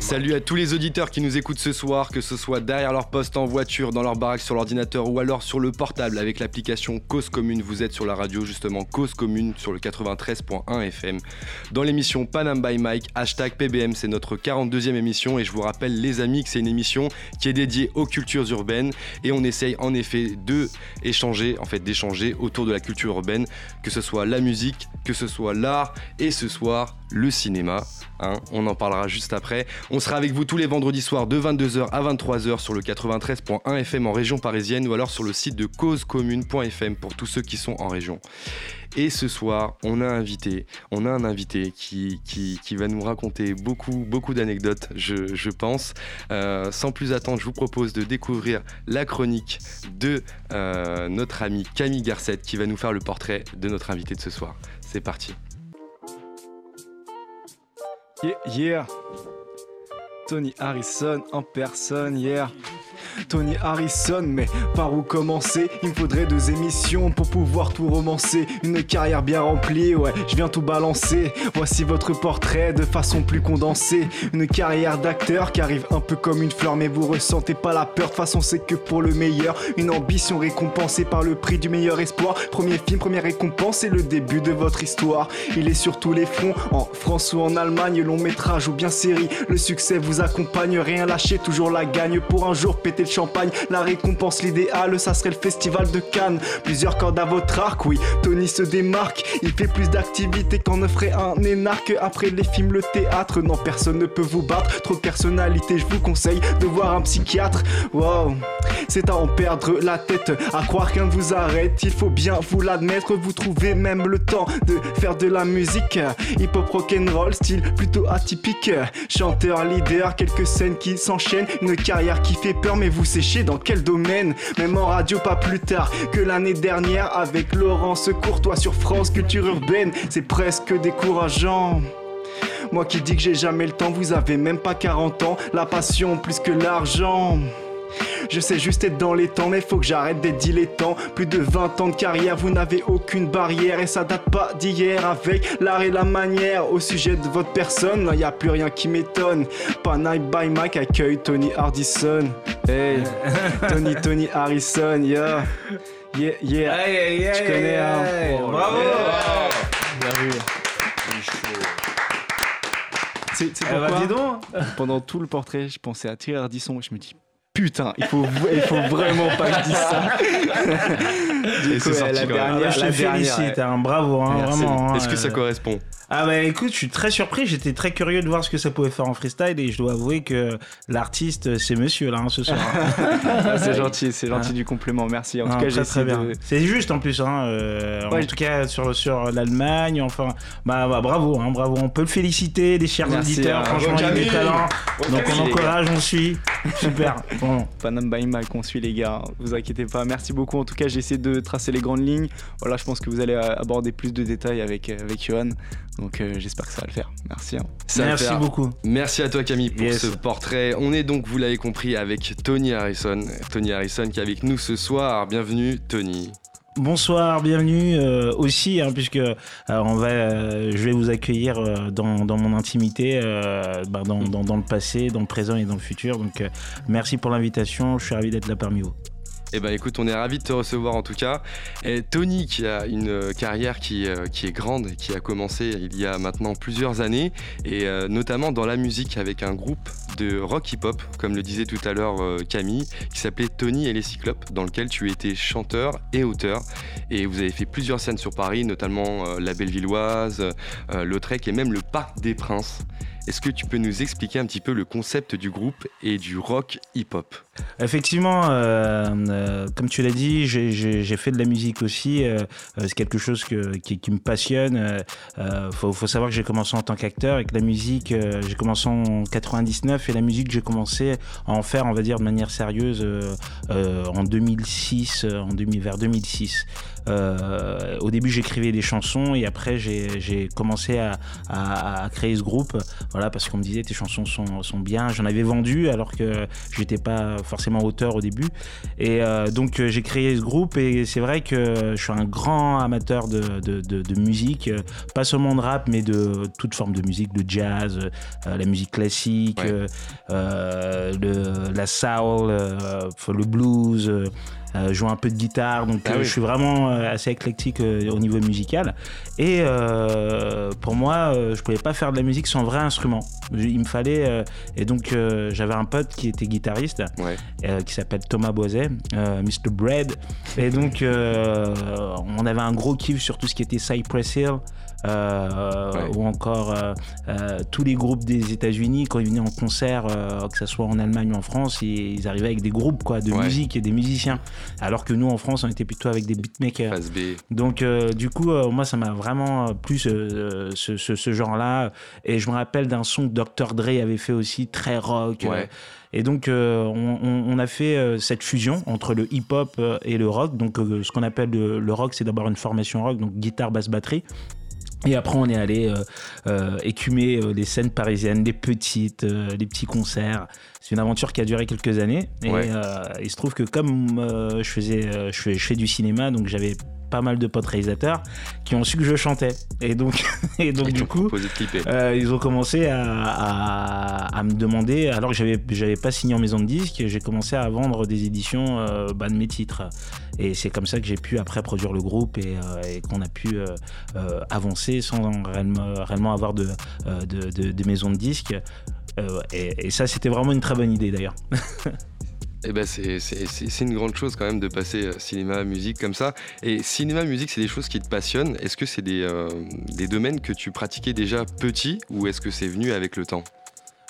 Salut à tous les auditeurs qui nous écoutent ce soir, que ce soit derrière leur poste en voiture, dans leur baraque, sur l'ordinateur ou alors sur le portable avec l'application Cause Commune. Vous êtes sur la radio justement Cause Commune sur le 93.1 FM. Dans l'émission Panam by Mike, hashtag PBM, c'est notre 42e émission et je vous rappelle les amis que c'est une émission qui est dédiée aux cultures urbaines et on essaye en effet de en fait d'échanger autour de la culture urbaine, que ce soit la musique, que ce soit l'art et ce soir le cinéma. Hein, on en parlera juste après. On sera avec vous tous les vendredis soirs de 22h à 23h sur le 93.1 FM en région parisienne ou alors sur le site de causecommune.fm pour tous ceux qui sont en région. Et ce soir, on a invité, on a un invité qui, va nous raconter beaucoup, beaucoup d'anecdotes, je, pense. Euh, sans plus attendre, je vous propose de découvrir la chronique de euh, notre ami Camille Garcette qui va nous faire le portrait de notre invité de ce soir. C'est parti. Yeah, yeah. Tony Harrison en personne, yeah. Tony Harrison, mais par où commencer? Il me faudrait deux émissions pour pouvoir tout romancer. Une carrière bien remplie, ouais, je viens tout balancer. Voici votre portrait de façon plus condensée. Une carrière d'acteur qui arrive un peu comme une fleur, mais vous ressentez pas la peur. De façon, c'est que pour le meilleur. Une ambition récompensée par le prix du meilleur espoir. Premier film, première récompense, c'est le début de votre histoire. Il est sur tous les fronts, en France ou en Allemagne, long métrage ou bien série. Le succès vous accompagne, rien lâcher, toujours la gagne pour un jour péter champagne. La récompense, l'idéal, ça serait le festival de Cannes. Plusieurs cordes à votre arc, oui. Tony se démarque. Il fait plus d'activités qu'en offrait un énarque. Après les films, le théâtre, non, personne ne peut vous battre. Trop de personnalité, je vous conseille de voir un psychiatre. Wow, c'est à en perdre la tête, à croire qu'un vous arrête. Il faut bien vous l'admettre. Vous trouvez même le temps de faire de la musique. Hip hop rock'n'roll, style plutôt atypique. Chanteur, leader, quelques scènes qui s'enchaînent. Une carrière qui fait peur, mais vous séchez dans quel domaine? Même en radio pas plus tard que l'année dernière avec Laurence Courtois sur France Culture Urbaine, c'est presque décourageant. Moi qui dis que j'ai jamais le temps, vous avez même pas 40 ans, la passion plus que l'argent. Je sais juste être dans les temps, mais faut que j'arrête d'être dilettant. Plus de 20 ans de carrière, vous n'avez aucune barrière. Et ça date pas d'hier avec l'art et la manière. Au sujet de votre personne, il y a plus rien qui m'étonne. Pas Night by Mike accueille Tony Hardison. Hey, Tony, Tony Harrison, yeah. Yeah, yeah. Tu connais, hein. Oh, Bravo! Bien vu. C'est eh ben, pourquoi, pendant tout le portrait, je pensais à Thierry Ardisson et je me dis putain, il faut, il faut vraiment pas que je dise ça. du coup, la dernière, je te félicite, un bravo, hein, vraiment. Est-ce que ça euh, correspond? Ah bah écoute, je suis très surpris, j'étais très curieux de voir ce que ça pouvait faire en freestyle et je dois avouer que l'artiste c'est monsieur là hein, ce soir. Ah, c'est gentil, c'est gentil du complément, merci. En tout cas, j'ai très bien. C'est juste en plus, hein, euh, en tout cas sur, sur l'Allemagne, enfin, bah, bah, bravo, hein, bravo, on peut le féliciter, les chers auditeurs, hein. franchement il a des talents, donc on encourage, on suit, super. Bon. Panam by Mike, on suit les gars, vous inquiétez pas, merci beaucoup. En tout cas, j'ai essayé de tracer les grandes lignes. Voilà, je pense que vous allez aborder plus de détails avec avec Johan. Donc euh, j'espère que ça va le faire. Merci. Hein. Merci beaucoup. Merci à toi Camille pour ce portrait. On est donc, vous l'avez compris, avec Tony Harrison. Tony Harrison qui est avec nous ce soir. Bienvenue Tony. Bonsoir, bienvenue euh, aussi, hein, puisque euh, on va, je vais vous accueillir dans, mon intimité, bah, dans, dans, le passé, dans le présent et dans le futur. Donc merci pour l'invitation, je suis ravi d'être là parmi vous. Eh ben écoute, on est ravi de te recevoir en tout cas. Et Tony qui a une euh, carrière qui, euh, qui, est grande, qui a commencé il y a maintenant plusieurs années, et euh, notamment dans la musique avec un groupe de rock hip-hop, comme le disait tout à l'heure Camille, qui s'appelait Tony et les Cyclopes, dans lequel tu étais chanteur et auteur. Et vous avez fait plusieurs scènes sur Paris, notamment la Bellevilloise, Lautrec et même le Parc des Princes. Est-ce que tu peux nous expliquer un petit peu le concept du groupe et du rock hip-hop? Effectivement, euh, euh, comme tu l'as dit, j'ai fait de la musique aussi. Euh, c'est quelque chose que, qui, me passionne. Il faut, faut, savoir que j'ai commencé en tant qu'acteur et que la musique, j'ai commencé en 99 et la musique, j'ai commencé à en faire, on va dire, de manière sérieuse en 2006, en 2000, vers 2006. Euh, au début, j'écrivais des chansons et après, j'ai commencé à, à, créer ce groupe. Voilà, parce qu'on me disait tes chansons sont, sont bien. J'en avais vendu alors que j'étais pas forcément auteur au début. Et euh, donc, j'ai créé ce groupe et c'est vrai que je suis un grand amateur de, de, de, musique, pas seulement de rap, mais de toute forme de musique, de jazz, euh, la musique classique, le, la soul, le blues. Euh, joue un peu de guitare, donc ah euh, je suis vraiment euh, assez éclectique au niveau musical. Et pour moi, je pouvais pas faire de la musique sans vrai instrument. Il me fallait et donc j'avais un pote qui était guitariste, qui s'appelle Thomas Boiset, Mr Bread, et donc on avait un gros kiff sur tout ce qui était Cypress Hill. Euh, ou encore euh, euh, tous les groupes des États-Unis quand ils venaient en concert, que ce soit en Allemagne ou en France, ils, arrivaient avec des groupes quoi, de musique et des musiciens. Alors que nous en France, on était plutôt avec des beatmakers. Donc du coup, moi, ça m'a vraiment plu ce, ce, genre-là. Et je me rappelle d'un son que Dr. Dre avait fait aussi, très rock. Et donc, on, a fait cette fusion entre le hip-hop et le rock. Donc, ce qu'on appelle le, le rock, c'est d'abord une formation rock, donc guitare, basse, batterie. Et après, on est allé euh, euh, écumer euh, les scènes parisiennes, des petites, des petits concerts. C'est une aventure qui a duré quelques années. Et il se trouve que comme je faisais, je fais, je fais du cinéma, donc j'avais pas mal de potes réalisateurs qui ont su que je chantais. Et donc, et donc du coup, euh, ils ont commencé à, à, me demander, alors que j'avais, j'avais pas signé en maison de disque, j'ai commencé à vendre des éditions euh, bah, de mes titres. Et c'est comme ça que j'ai pu après produire le groupe et, euh, qu'on a pu avancer sans réellement, réellement avoir de, de, de, de maison de disque. Et, et ça, c'était vraiment une très bonne idée d'ailleurs. Eh ben c'est une grande chose quand même de passer euh, cinéma, musique comme ça. Et cinéma, musique, c'est des choses qui te passionnent. Est-ce que c'est des, euh, des domaines que tu pratiquais déjà petit ou est-ce que c'est venu avec le temps?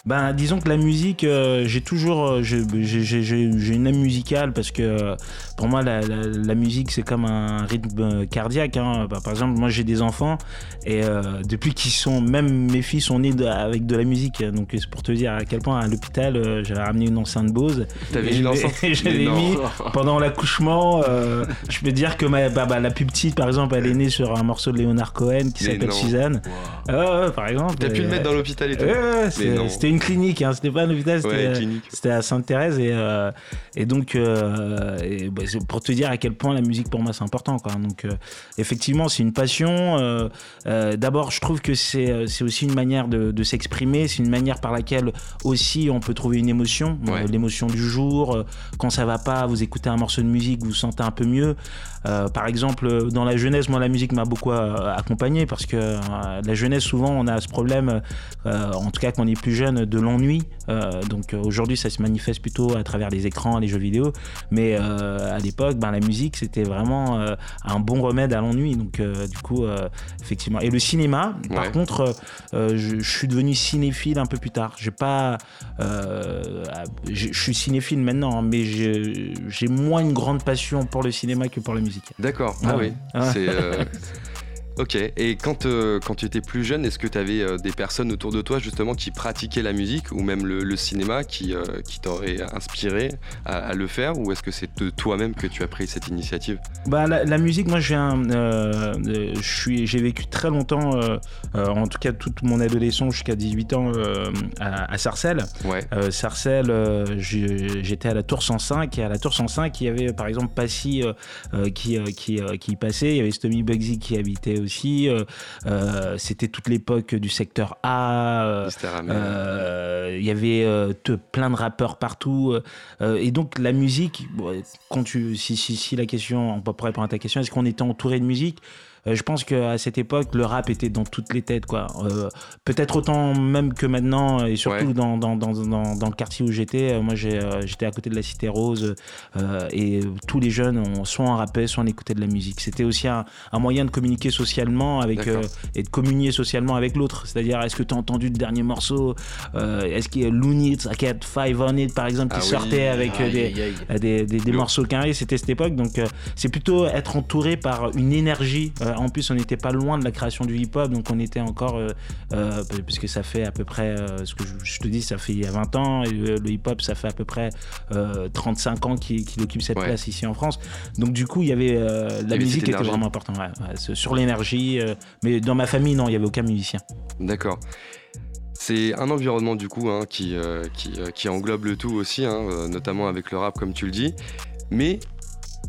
Ben, disons que la musique, euh, j'ai toujours, euh, j'ai une âme musicale parce que euh, pour moi la, la, musique c'est comme un rythme cardiaque. Hein. Bah, par exemple, moi j'ai des enfants et depuis qu'ils sont, même mes filles sont nés avec de la musique. Donc c'est pour te dire à quel point à l'hôpital j'avais ramené une enceinte Bose. T'avais une enceinte J'avais mis pendant l'accouchement. je peux dire que ma, bah, bah, la plus petite par exemple, elle est née sur un morceau de Leonard Cohen qui s'appelle Suzanne. par exemple. T'as pu le mettre dans l'hôpital et tout. C'était une clinique, hein, c'était pas un hôpital, c'était à Sainte-Thérèse. Et, euh, et donc, euh, et, bah, pour te dire à quel point la musique pour moi c'est important. Quoi. Donc, euh, effectivement, c'est une passion. D'abord, je trouve que c'est aussi une manière de, de s'exprimer, c'est une manière par laquelle aussi on peut trouver une émotion, l'émotion du jour. quand ça va pas, vous écoutez un morceau de musique, vous vous sentez un peu mieux. Par exemple, dans la jeunesse, moi, la musique m'a beaucoup accompagné parce que la jeunesse, souvent, on a ce problème, en tout cas quand on est plus jeune, de l'ennui. Euh, donc euh, aujourd'hui, ça se manifeste plutôt à travers les écrans, les jeux vidéo. Mais euh, à l'époque, ben, la musique, c'était vraiment un bon remède à l'ennui. Donc du coup, effectivement. Et le cinéma, par contre, je, suis devenu cinéphile un peu plus tard. J'ai pas, je suis cinéphile maintenant, hein, mais j'ai moins une grande passion pour le cinéma que pour la musique. D'accord. Ah, oui. C'est Ok, et quand, euh, quand tu étais plus jeune, est-ce que tu avais euh, des personnes autour de toi justement qui pratiquaient la musique ou même le, cinéma qui, euh, qui t'auraient inspiré à, le faire ou est-ce que c'est de toi-même que tu as pris cette initiative? Bah, la, musique, moi j'ai j'ai vécu très longtemps, en tout cas toute mon adolescence jusqu'à 18 ans à, à, Sarcelles. Ouais. Sarcelles, j'étais à la Tour 105 et à la Tour 105 il y avait par exemple Passy qui, qui, qui passait, il y avait Stomy Bugsy qui habitait aussi. Euh, euh, c'était toute l'époque du secteur A. Euh, il y avait plein de rappeurs partout. et donc la musique, quand tu, si, si, si la question, on peut répondre à ta question, est-ce qu'on était entouré de musique? Je pense qu'à cette époque, le rap était dans toutes les têtes, quoi. Peut-être autant même que maintenant, et surtout dans, dans, dans, dans, le quartier où j'étais. Moi, j'étais à côté de la Cité Rose, et tous les jeunes, ont, soit en rappaient, soit en écoutaient de la musique. C'était aussi un, un, moyen de communiquer socialement avec, et de communier socialement avec l'autre. C'est-à-dire, est-ce que tu as entendu le dernier morceau Est-ce qu'il y a Looney, Cat Five on It, par exemple, qui ah sortait avec des, des, morceaux carrés? C'était cette époque. Donc, c'est plutôt être entouré par une énergie. Euh, en plus, on n'était pas loin de la création du hip-hop, donc on était encore, euh, euh, puisque ça fait à peu près, ce que je, te dis, ça fait il y a 20 ans, et le, hip-hop, ça fait à peu près 35 ans qu'il occupe cette place ici en France. Donc du coup, il y avait la musique était vraiment importante, sur l'énergie. mais dans ma famille, non, il n'y avait aucun musicien. D'accord. C'est un environnement du coup hein, qui, qui, englobe le tout aussi, hein, notamment avec le rap comme tu le dis. Mais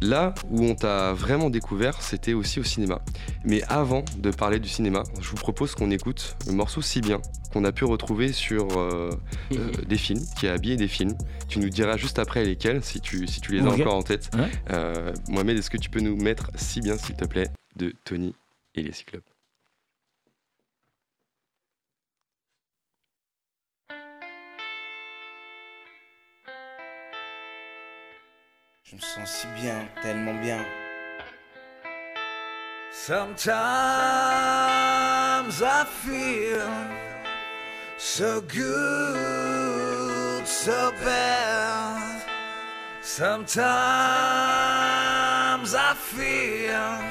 Là où on t'a vraiment découvert, c'était aussi au cinéma. Mais avant de parler du cinéma, je vous propose qu'on écoute le morceau Si bien qu'on a pu retrouver sur euh, euh, des films, qui a habillé des films. Tu nous diras juste après lesquels, si tu, si tu les as encore en tête. Euh, Mohamed, est-ce que tu peux nous mettre Si bien, s'il te plaît, de Tony et les Cyclopes Je me sens si bien, tellement bien. Sometimes I feel so good, so bad. Sometimes I feel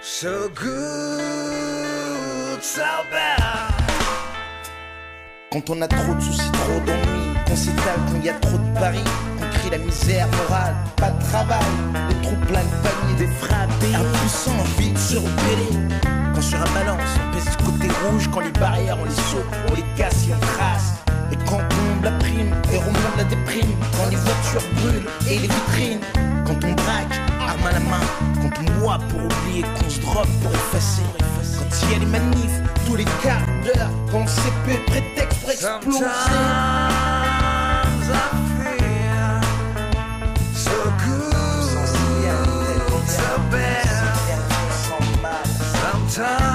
so good, so bad. Quand on a trop de soucis, trop d'ennuis, qu'on s'étale, quand il y a trop de paris la misère morale, pas de travail, des trous pleins de paniers, des frappés, impuissants, vite sur Quand sur la balance, on pèse du côté rouge, quand les barrières on les saute, on les casse et on trace. Et quand tombe la prime, et remonte la déprime, quand les voitures brûlent et les vitrines, quand on braque, arme à la main, quand on boit pour oublier, qu'on se drogue pour effacer. Quand il y a les manifs, tous les quarts d'heure, quand le CP prétexte pour exploser. Sometimes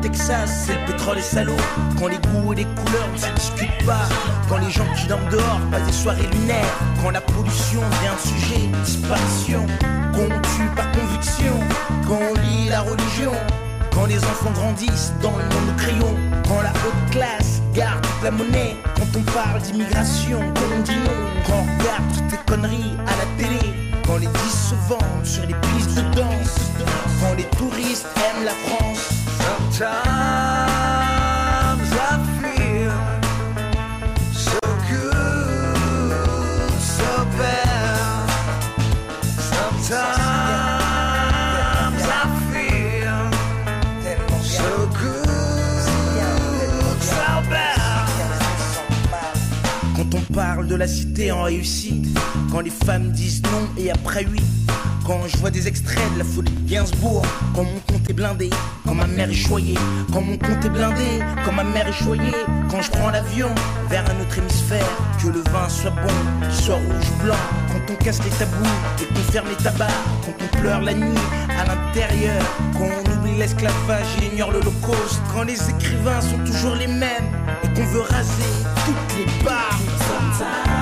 Texas, c'est le pétrole et salaud. Quand les goûts et les couleurs ne se discutent pas. Quand les gens qui dorment dehors passent des soirées lunaires. Quand la pollution devient un sujet, disparition. Qu'on tue par conviction. Quand on lit la religion. Quand les enfants grandissent dans le monde de crayon. Quand la haute classe garde toute la monnaie. Quand on parle d'immigration, quand on dit non. Quand on regarde toutes les conneries à la télé. Quand les disques se vendent sur les pistes de danse. Quand les touristes aiment la France. Parle de la cité en réussite, quand les femmes disent non et après oui. Quand je vois des extraits de la folie de Gainsbourg, quand mon quand ma mère est choyée, quand mon compte est blindé, quand ma mère est choyée, quand je prends l'avion vers un autre hémisphère, que le vin soit bon, soit rouge blanc, quand on casse les tabous et qu'on ferme les tabacs, quand on pleure la nuit à l'intérieur, quand on oublie l'esclavage et ignore l'Holocauste, quand les écrivains sont toujours les mêmes et qu'on veut raser toutes les barres.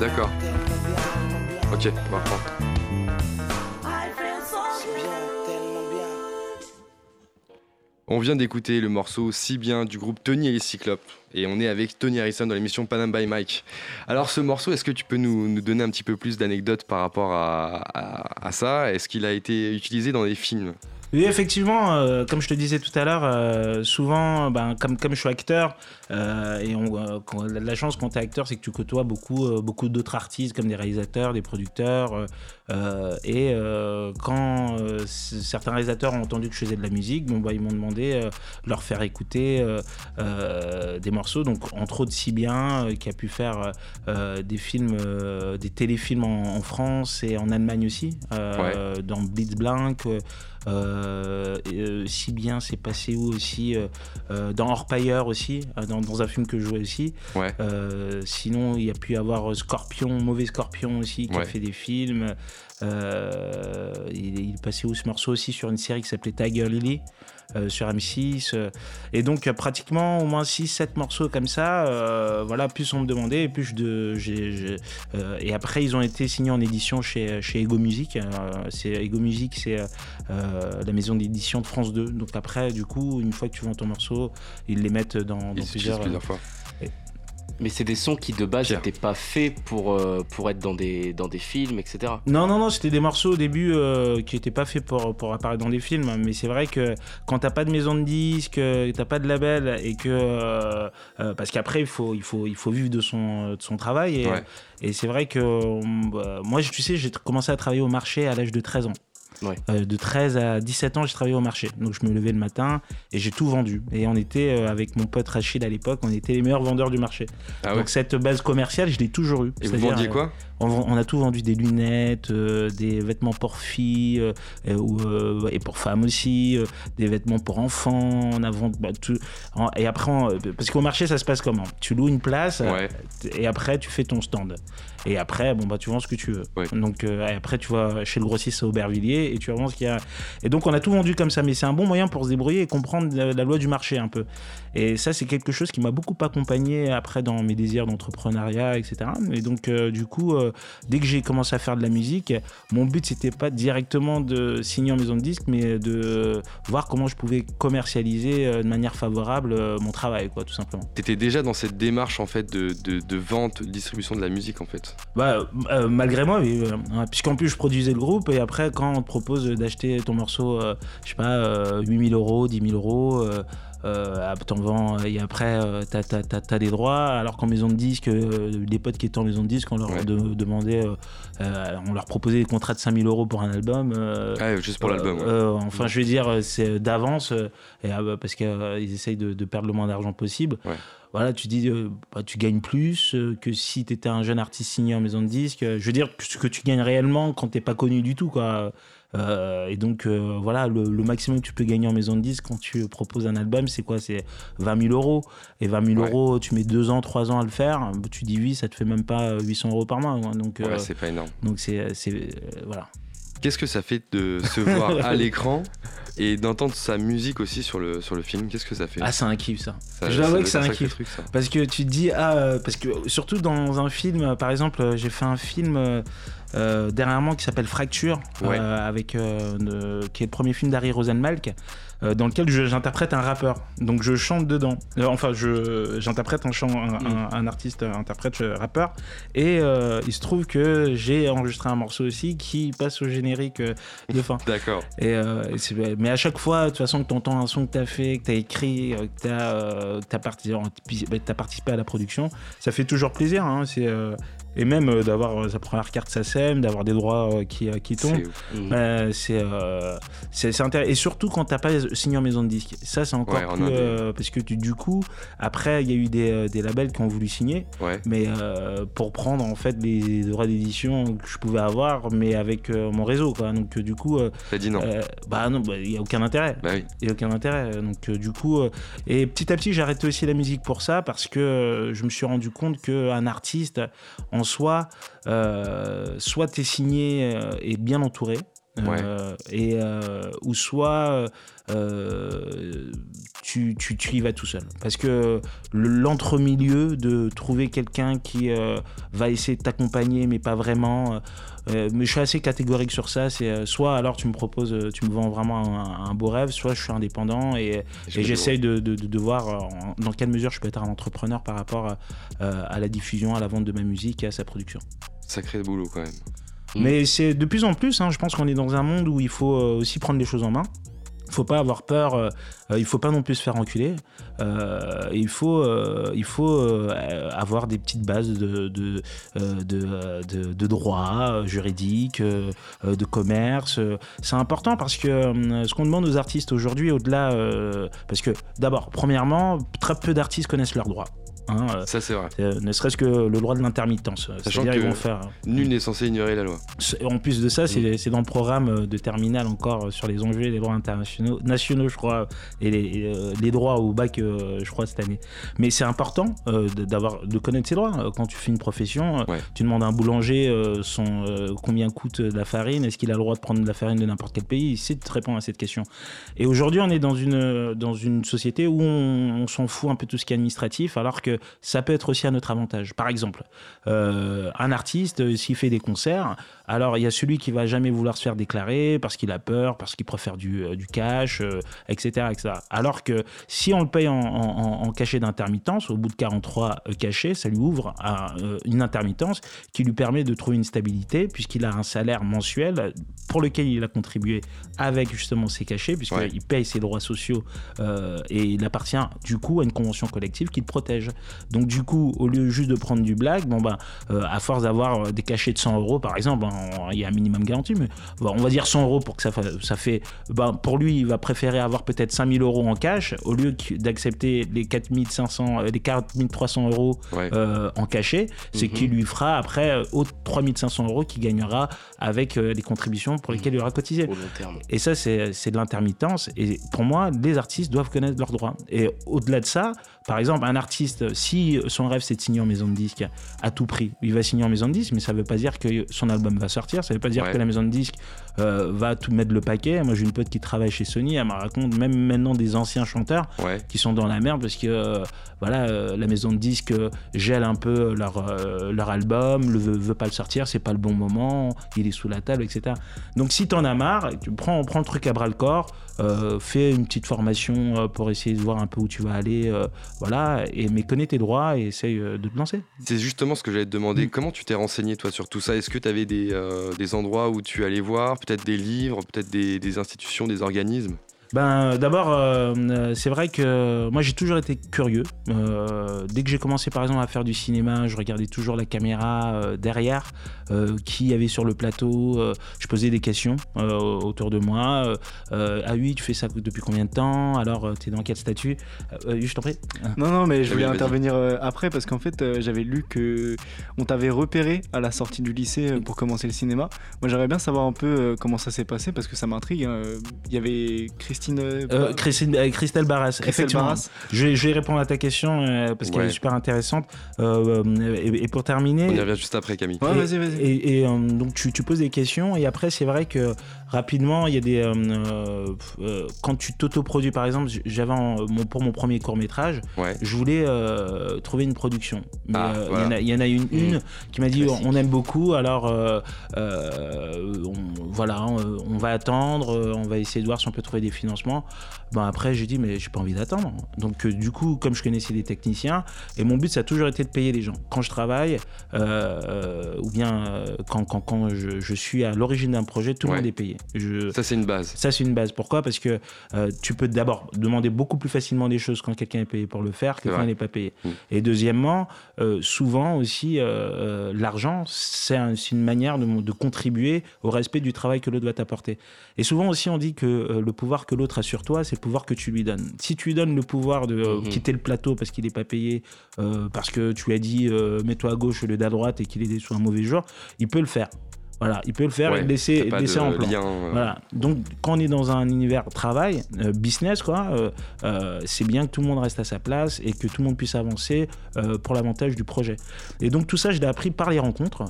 D'accord. Ok, on va. On vient d'écouter le morceau Si bien du groupe Tony et les Cyclopes. Et on est avec Tony Harrison dans l'émission Panam by Mike. Alors ce morceau, est-ce que tu peux nous, donner un petit peu plus d'anecdotes par rapport à ça? Est-ce qu'il a été utilisé dans des films? Oui, effectivement, euh, comme je te disais tout à l'heure, euh, souvent, ben, comme, comme je suis acteur, et on, la chance quand tu es acteur, c'est que tu côtoies beaucoup, beaucoup d'autres artistes, comme des réalisateurs, des producteurs. et quand certains réalisateurs ont entendu que je faisais de la musique, bon, bah, ils m'ont demandé de leur faire écouter des morceaux. Donc, entre autres, Si Bien, qui a pu faire des films, des téléfilms en, en, France et en Allemagne aussi, dans Blitzblank. Euh, euh, si bien c'est passé où aussi euh, Dans Orpailleur aussi, dans, un film que je jouais aussi. sinon, il y a pu y avoir Scorpion, Mauvais Scorpion aussi, qui a fait des films. il, il passait où ce morceau aussi sur une série qui s'appelait Tiger Lily. Euh, sur M6. Euh, et donc, euh, pratiquement au moins 6-7 morceaux comme ça. voilà, plus on me demandait, et plus de. et après, ils ont été signés en édition chez, chez Ego Music. c'est Ego Music, c'est la maison d'édition de France 2. Donc après, du coup, une fois que tu vends ton morceau, ils les mettent dans, dans plusieurs, plusieurs fois. Mais c'est des sons qui de base n'étaient pas faits pour, euh, pour être dans des, dans des films, etc. Non, non, non, c'était des morceaux au début euh, qui n'étaient pas faits pour, pour apparaître dans des films. Mais c'est vrai que quand t'as pas de maison de disques, t'as pas de label et que. Euh, parce qu'après, il faut, il, faut, il faut vivre de son, de son travail. Et, et c'est vrai que moi, tu sais, j'ai commencé à travailler au marché à l'âge de 13 ans. Euh, de 13 à 17 ans, j'ai travaillé au marché. Donc je me levais le matin et j'ai tout vendu. Et on était, euh, avec mon pote Rachid à l'époque, on était les meilleurs vendeurs du marché. Ah Donc cette base commerciale, je l'ai toujours eu. Et vous vendiez quoi? On, a tout vendu, des lunettes, euh, des vêtements pour filles euh, euh, et pour femmes aussi, des vêtements pour enfants. On a vendu bah, tout. Et après, parce qu'au marché, ça se passe comment? Tu loues une place et après, tu fais ton stand. Et après, bon, bah, tu vends ce que tu veux. Donc, après, tu vas chez le grossiste à Aubervilliers et tu vends ce qu'il y a. Et donc, on a tout vendu comme ça, mais c'est un bon moyen pour se débrouiller et comprendre la, loi du marché un peu. Et ça, c'est quelque chose qui m'a beaucoup accompagné après dans mes désirs d'entrepreneuriat, etc. Et donc, du coup, dès que j'ai commencé à faire de la musique, mon but c'était pas directement de signer en maison de disque, mais de voir comment je pouvais commercialiser euh, de manière favorable euh, mon travail, quoi, tout simplement. Tu étais déjà dans cette démarche en fait de, de, vente, de distribution de la musique en fait? Bah euh, malgré moi, oui, puisqu'en plus je produisais le groupe et après quand on te propose d'acheter ton morceau, je sais pas, 8000 euros, 10 000 euros euh, t'en vends et après euh, t'as as, des droits alors qu'en maison de disque euh, les potes qui étaient en maison de disque on leur demandait on leur proposait des contrats de 5000 euros pour un album ah, juste pour l'album enfin je vais dire c'est d'avance parce qu'ils essayent de, perdre le moins d'argent possible voilà, tu dis, bah, tu gagnes plus que si tu étais un jeune artiste signé en maison de disque. Je veux dire, ce que tu gagnes réellement quand t'es pas connu du tout, quoi. Euh, et donc, euh, voilà, le, maximum que tu peux gagner en maison de disque quand tu proposes un album, c'est quoi? C'est 20 000 euros. Et 20 000 euros, tu mets 2 ans, 3 ans à le faire, tu divises, ça te fait même pas 800 euros par mois. Hein. donc, ouais, c'est pas énorme. Donc, c'est. voilà. Qu'est-ce que ça fait de se voir à l'écran et d'entendre sa musique aussi sur le, sur le film Qu'est-ce que ça fait Ah, c'est un kiff ça. ça J'avoue que c'est un kiff. Truc, ça. Parce que tu te dis, ah, parce que surtout dans un film, par exemple, j'ai fait un film euh, dernièrement qui s'appelle Fracture, euh, avec, euh, qui est le premier film d'Harry Rosenmalk. Euh, dans lequel j'interprète un rappeur. Donc je chante dedans. Euh, enfin, j'interprète un, chant, mm. un, artiste, un interprète, euh, rappeur. Et il se trouve que j'ai enregistré un morceau aussi qui passe au générique de fin. D'accord. Et, mais à chaque fois, de toute façon, que tu entends un son que tu as fait, que tu as écrit, que tu as, as, participé à la production, ça fait toujours plaisir. Hein. C'est et même d'avoir sa première carte SACEM, d'avoir des droits qui, qui tombent. C'est c'est intéressant. Et surtout quand t'as pas signé en maison de disque. Ça, c'est encore plus. Euh, parce que du coup, après, il y a eu des, euh, des, labels qui ont voulu signer. Mais euh, pour prendre, en fait, les droits d'édition que je pouvais avoir, mais avec mon réseau, quoi. Donc, du coup. T'as dit non. bah, non, il bah, n'y a aucun intérêt. Bah Il n'y a aucun intérêt. Donc, du coup. et petit à petit, j'ai arrêté aussi la musique pour ça, parce que je me suis rendu compte qu'un artiste, en soi, soit t'es signé et bien entouré, et ou soit tu, tu, tu, y vas tout seul. Parce que l'entre-milieu de trouver quelqu'un qui va essayer de t'accompagner, mais pas vraiment. mais je suis assez catégorique sur ça. C'est soit alors tu me proposes, tu me vends vraiment un, beau rêve, soit je suis indépendant et, et j'essaye de, de, de, voir dans quelle mesure je peux être un entrepreneur par rapport à la diffusion, à la vente de ma musique et à sa production. Sacré boulot quand même. Mais c'est de plus en plus, hein, je pense qu'on est dans un monde où il faut euh, aussi prendre les choses en main. Il faut pas avoir peur, euh, euh, il faut pas non plus se faire enculer. il faut, il faut avoir des petites bases de, de, de, de droit juridique, de commerce. C'est important parce que ce qu'on demande aux artistes aujourd'hui, au-delà, parce que d'abord, premièrement, très peu d'artistes connaissent leurs droits. Hein, euh, ça, c'est vrai. Euh, ne serait-ce que le droit de l'intermittence. Sachant que vont faire... nul n'est censé ignorer la loi. En plus de ça, c'est mm. dans le programme de terminale encore sur les enjeux et les droits internationaux, nationaux, je crois, et les, les droits au bac, je crois, cette année. Mais c'est important d'avoir de connaître ses droits. Quand tu fais une profession, tu demandes à un boulanger son, combien coûte la farine, est-ce qu'il a le droit de prendre de la farine de n'importe quel pays Il sait te répondre à cette question. Et aujourd'hui, on est dans une, dans une société où on, on s'en fout un peu tout ce qui est administratif, alors ça peut être aussi à notre avantage. Par exemple, euh, un artiste, euh, s'il fait des concerts, alors il y a celui qui va jamais vouloir se faire déclarer parce qu'il a peur, parce qu'il préfère du, euh, cash, etc., etc., Alors que si on le paye en, cachet d'intermittence, au bout de 43 cachets, ça lui ouvre à, une intermittence qui lui permet de trouver une stabilité puisqu'il a un salaire mensuel pour lequel il a contribué avec justement ses cachets, puisqu'il paye ses droits sociaux et il appartient du coup à une convention collective qui le protège. Donc du coup, au lieu juste de prendre du blague, bon bah, euh, à force d'avoir euh, des cachets de 100 euros par exemple, hein, il y a un minimum garanti, mais on va dire 100 euros pour que ça, ça fait, bah, pour lui, il va préférer avoir peut-être 5000 euros en cash au lieu d'accepter les 4500, euh, les 4300 euros en cachet, ce qui mhm. lui fera après aux 3500 euros qu'il gagnera avec les contributions pour lesquelles il aura cotisé. Et ça, c'est de l'intermittence. Et pour moi, les artistes doivent connaître leurs droits. Et au-delà de ça, par exemple, un artiste, si son rêve c'est de signer en maison de disque à tout prix, il va signer en maison de disque, mais ça ne veut pas dire que son album va sortir, ça ne veut pas dire que la maison de disque euh, va tout mettre le paquet. Moi, j'ai une pote qui travaille chez Sony, elle me raconte même maintenant des anciens chanteurs qui sont dans la merde parce que euh, voilà, euh, la maison de disque gèle un peu leur, leur album, ne veut, veut, pas le sortir, c'est pas le bon moment, il est sous la table, etc. Donc, si tu en as marre, tu prends, prends le truc à bras le corps, fais une petite formation pour essayer de voir un peu où tu vas aller, voilà, et mais connais tes droits et essaye de te lancer. C'est justement ce que j'allais te demander. Mm. Comment tu t'es renseigné toi sur tout ça? Est-ce que tu avais des, des endroits où tu allais voir peut-être des livres, peut-être des, institutions, des organismes? Ben, D'abord, euh, euh, c'est vrai que moi j'ai toujours été curieux. Euh, dès que j'ai commencé par exemple à faire du cinéma, je regardais toujours la caméra derrière, qui y avait sur le plateau. je posais des questions autour de moi. ah oui, tu fais ça depuis combien de temps? Alors, tu es dans quel statut? Je t'en prie. Non, non, mais je voulais intervenir après parce qu'en fait, j'avais lu que on t'avait repéré à la sortie du lycée pour commencer le cinéma. Moi, j'aimerais bien savoir un peu comment ça s'est passé parce que ça m'intrigue. Hein. Il y avait Christine euh, euh, Christine, euh, Christelle Barras. effectivement. Je, vais répondre à ta question parce qu'elle est super intéressante. Et, pour terminer. On y revient juste après, Camille. Ouais, vas-y, vas-y. Et, donc, tu, tu, poses des questions et après, c'est vrai que rapidement, il y a des. quand tu t'autoproduis, par exemple, j'avais pour mon premier court-métrage, je voulais trouver une production. Mais ah, il y, en a une, mmh. une qui m'a dit on aime beaucoup, alors voilà, on, va attendre, on va essayer de voir si on peut trouver des financements ben après, j'ai dit, mais j'ai pas envie d'attendre. Donc, euh, du coup, comme je connaissais les techniciens, et mon but, ça a toujours été de payer les gens. Quand je travaille, euh, ou bien euh, quand, quand, quand je, suis à l'origine d'un projet, tout le monde est payé. Je, ça, c'est une base. Ça, c'est une base. Pourquoi? Parce que tu peux d'abord demander beaucoup plus facilement des choses quand quelqu'un est payé pour le faire que quand il n'est pas payé. Mmh. Et deuxièmement, souvent aussi, l'argent, c'est une manière de, de, contribuer au respect du travail que l'autre va t'apporter. Et souvent aussi, on dit que le pouvoir que l'autre a sur toi, c'est le pouvoir que tu lui donnes. Si tu lui donnes le pouvoir de euh, mhm. quitter le plateau parce qu'il n'est pas payé, euh, parce que tu lui as dit euh, mets-toi à gauche au lieu d'à droite et qu'il est sous un mauvais jour, il peut le faire. Voilà, il peut le faire et le laisser, laisser en plan. Euh. Voilà. Donc, quand on est dans un univers travail, euh, business, quoi, euh, c'est bien que tout le monde reste à sa place et que tout le monde puisse avancer pour l'avantage du projet. Et donc, tout ça, je l'ai appris par les rencontres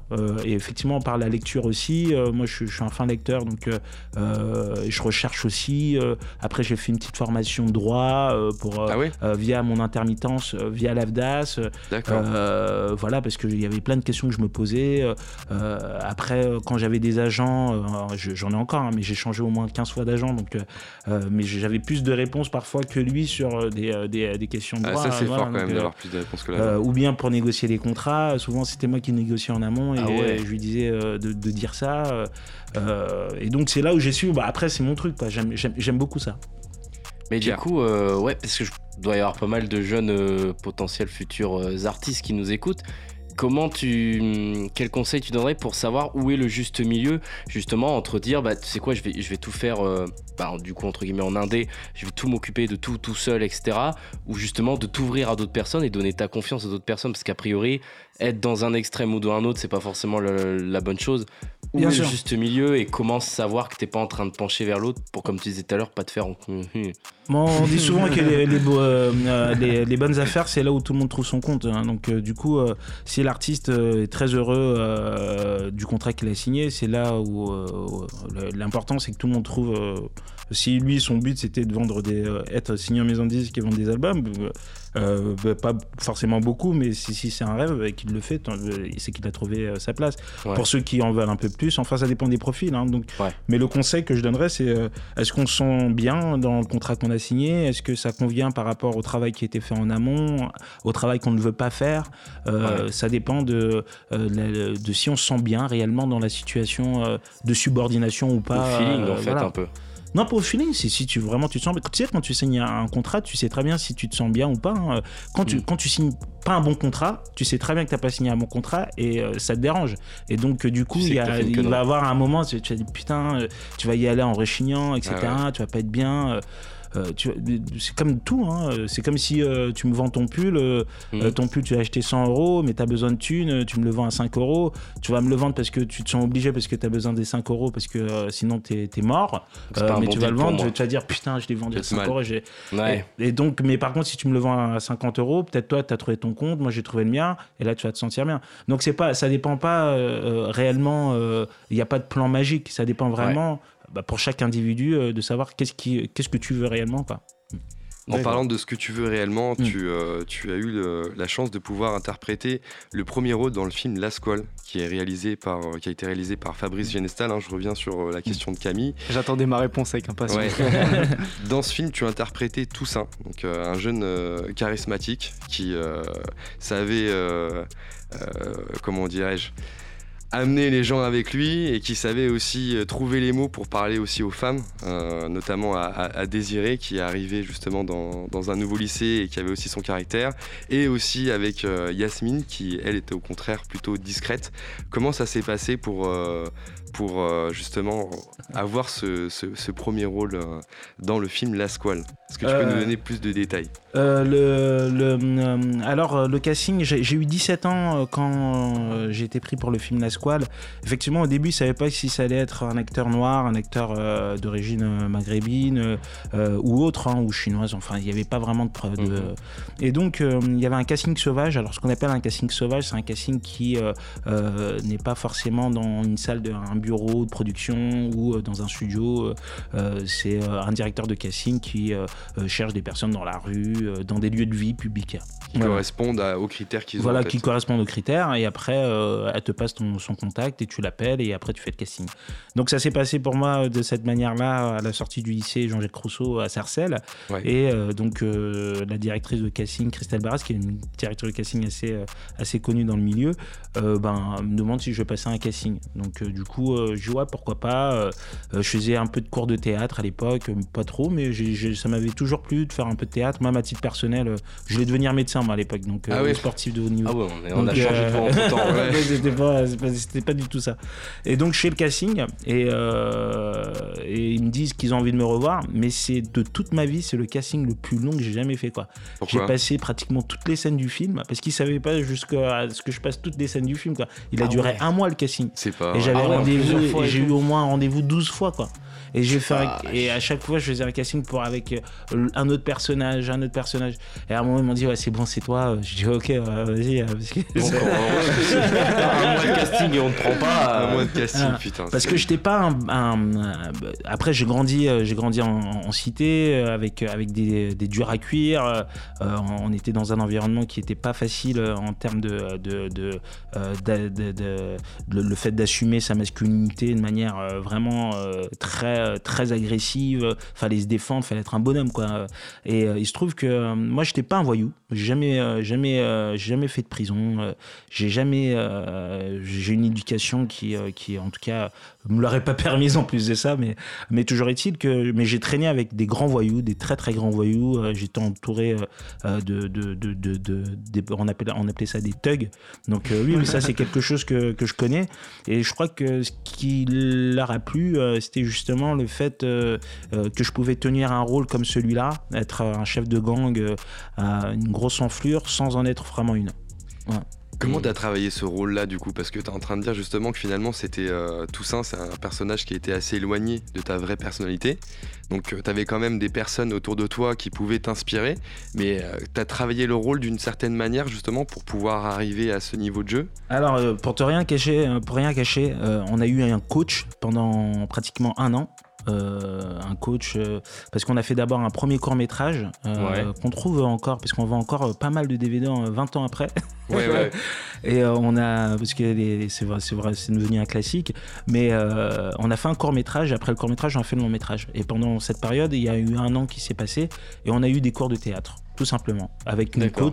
et effectivement par la lecture aussi. moi, je, suis un fin lecteur, donc je recherche aussi. après, j'ai fait une petite formation de droit pour, ah via mon intermittence, via l'AFDAS. voilà, parce qu'il y avait plein de questions que je me posais. après, quand j'avais des agents, euh, j'en ai encore, hein, mais j'ai changé au moins 15 fois d'agent, donc, euh, euh, mais j'avais plus de réponses parfois que lui sur des, des, questions de ah, droit. ça, c'est fort quand même d'avoir plus de réponses que là. ou bien pour négocier les contrats, souvent c'était moi qui négociais en amont et ah je lui disais de, de, dire ça. et donc c'est là où j'ai su, bah, après c'est mon truc, j'aime beaucoup ça. Mais du coup, ouais, parce que je dois y avoir pas mal de jeunes potentiels futurs artistes qui nous écoutent. Comment tu, quel conseil tu donnerais pour savoir où est le juste milieu, justement, entre dire, bah, tu sais quoi, je vais, je vais tout faire, euh, bah, du coup, entre guillemets, en indé, je vais tout m'occuper de tout, tout seul, etc. Ou justement, de t'ouvrir à d'autres personnes et donner ta confiance à d'autres personnes, parce qu'a priori, être dans un extrême ou dans un autre, c'est pas forcément la bonne chose. Où est le juste milieu et comment savoir que t'es pas en train de pencher vers l'autre pour, comme tu disais tout à l'heure, pas te faire en... on dit souvent que les, euh, euh, les, les, bonnes affaires, c'est là où tout le monde trouve son compte. Hein. Donc, du coup, si l'artiste est très heureux du contrat qu'il a signé, c'est là où l'important, c'est que tout le monde trouve si lui, son but c'était de vendre des, euh, être signé en maison de disques et vendre des albums, euh, euh, bah, pas forcément beaucoup, mais si, si c'est un rêve et qu'il le fait, c'est qu'il a trouvé sa place. Pour ceux qui en veulent un peu plus, enfin ça dépend des profils. Hein, donc, Mais le conseil que je donnerais, c'est est-ce qu'on se sent bien dans le contrat qu'on a signé? Est-ce que ça convient par rapport au travail qui a été fait en amont, au travail qu'on ne veut pas faire? Ça dépend de, de, si on se sent bien réellement dans la situation de subordination ou pas. Au feeling, en fait, un peu. Non, pour le feeling, c'est si tu vraiment tu te sens. Tu sais, quand tu signes un contrat, tu sais très bien si tu te sens bien ou pas. Hein. Quand, tu, mm. quand tu signes pas un bon contrat, tu sais très bien que tu n'as pas signé un bon contrat et euh, ça te dérange. Et donc, du coup, il, y a, il va y avoir un moment, tu, tu vas dire putain, euh, tu vas y aller en rechignant, etc. Ah tu vas pas être bien. Euh, euh, c'est comme tout, hein. c'est comme si euh, tu me vends ton pull, euh, mhm. ton pull tu l'as acheté 100 euros, mais tu as besoin de thunes, tu me le vends à 5 euros, tu vas me le vendre parce que tu te sens obligé, parce que tu as besoin des 5 euros, parce que sinon tu es, mort, mais tu vas le vendre, tu vas dire putain, je l'ai vendu à 5 euros. Et, donc, mais par contre, si tu me le vends à 50 euros, peut-être toi tu as trouvé ton compte, moi j'ai trouvé le mien, et là tu vas te sentir bien. Donc c'est pas, ça dépend pas réellement, il n'y a pas de plan magique, ça dépend vraiment. Bah, pour chaque individu euh, de savoir qu'est-ce, qui, qu'est-ce que tu veux réellement. Quoi. En parlant de ce que tu veux réellement, mm. tu, euh, tu, as eu la chance de pouvoir interpréter le premier rôle dans le film La Squale, qui, est réalisé par, euh, qui a été réalisé par Fabrice mm. Genestal. Hein, je reviens sur la question de Camille. J'attendais ma réponse avec impatience. dans ce film, tu as interprété Toussaint, donc, un jeune charismatique qui savait, comment dirais-je, amener les gens avec lui et qui savait aussi euh, trouver les mots pour parler aussi aux femmes, euh, notamment à, Désiré qui est arrivé justement dans, un nouveau lycée et qui avait aussi son caractère, et aussi avec euh, Yasmine qui elle était au contraire plutôt discrète. Comment ça s'est passé pour, pour euh, justement avoir ce, premier rôle euh, dans le film La Squale Est-ce que tu peux nous euh, donner plus de détails? le, Alors, le casting, j'ai eu 17 ans quand j'ai été pris pour le film La Squale. Effectivement, au début, je ne savais pas si ça allait être un acteur noir, un acteur d'origine maghrébine ou autre, hein, ou chinoise. Enfin, il n'y avait pas vraiment de preuve. Mhm. Et donc, il y avait un casting sauvage. Alors, ce qu'on appelle un casting sauvage, c'est un casting qui n'est pas forcément dans une salle de bureau de production ou euh, dans un studio. Euh, euh, c'est un directeur de casting qui cherche des personnes dans la rue, dans des lieux de vie publics. Qui correspondent aux critères qu'ils ont. Voilà, qui correspondent aux critères. Et après, elle te passe ton, son contact et tu l'appelles et après tu fais le casting. Donc ça s'est passé pour moi de cette manière-là à la sortie du lycée Jean-Jacques Rousseau à Sarcelles. Et donc la directrice de casting, Christelle Barras, qui est une directrice de casting assez, assez connue dans le milieu, ben, me demande si je veux passer un casting. Donc du coup, euh, je vois pourquoi pas. Euh, euh, je faisais un peu de cours de théâtre à l'époque, pas trop, mais ça m'avait toujours plu de faire un peu de théâtre. Moi, à titre personnel, je voulais devenir médecin moi, à l'époque, donc ah sportif de haut niveau. Ah ouais, on, a changé de voie entre temps. c'était pas, pas du tout ça. Et donc, je fais le casting et, euh, et ils me disent qu'ils ont envie de me revoir, mais c'est de toute ma vie, c'est le casting le plus long que j'ai jamais fait. quoi. J'ai passé pratiquement toutes les scènes du film parce qu'ils savaient pas jusqu'à ce que je passe toutes les scènes du film. Quoi. Il a Ah duré ouais. un mois le casting. Pas. Et j'avais Ah ouais, fois j'ai eu au moins un rendez-vous 12 fois, quoi. Et j'ai fait un- Vache. et à chaque fois je faisais un casting pour avec euh, un autre personnage, un autre personnage. Et à un moment ils m'ont dit ouais c'est bon c'est toi. Je dis ok euh, vas-y euh, parce que Donc, un mois de casting et on ne prend pas. Un mois de casting, Ah, putain. Parce que j'étais pas un, un- un- après j'ai grandi j'ai grandi en, en cité avec avec des, des durs à cuire euh, on était dans un environnement qui était pas facile en termes de de, de, de- le fait d'assumer sa masculinité de manière euh, vraiment euh, très très agressive. Fallait se défendre fallait être un bonhomme quoi. Et euh, il se trouve que euh, moi j'étais pas un voyou jamais euh, jamais euh, jamais fait de prison euh, j'ai jamais j'ai une éducation qui qui en tout cas me l'aurait pas permise en plus de ça mais mais toujours est-il que mais j'ai traîné avec des grands voyous des très très grands voyous j'étais entouré de, de, de, de, on appelait on appelait ça des thugs. Donc oui mais ça c'est quelque chose que, que je connais. Et je crois que ce qui leur a plu c'était justement le fait que je pouvais tenir un rôle comme celui-là être un chef de gang une grosse enflure sans en être vraiment une Comment Mm. t'as travaillé ce rôle-là du coup? Parce que t'es en train de dire justement que finalement c'était euh, Toussaint, c'est un personnage qui était assez éloigné de ta vraie personnalité. Donc euh, t'avais quand même des personnes autour de toi qui pouvaient t'inspirer, mais euh, t'as travaillé le rôle d'une certaine manière justement pour pouvoir arriver à ce niveau de jeu? Alors, euh, pour te rien cacher, pour rien cacher, euh, on a eu un coach pendant pratiquement un an. Euh, un coach euh, parce qu'on a fait d'abord un premier court métrage Ouais. qu'on trouve encore parce qu'on vend encore euh, pas mal de DVD en- 20 ans après Ouais, ouais. et euh, on a parce que c'est vrai c'est vrai c'est devenu un classique mais euh, on a fait un court métrage après le court métrage on a fait le long métrage et pendant cette période il y a eu un an qui s'est passé et on a eu des cours de théâtre tout simplement avec une D'accord.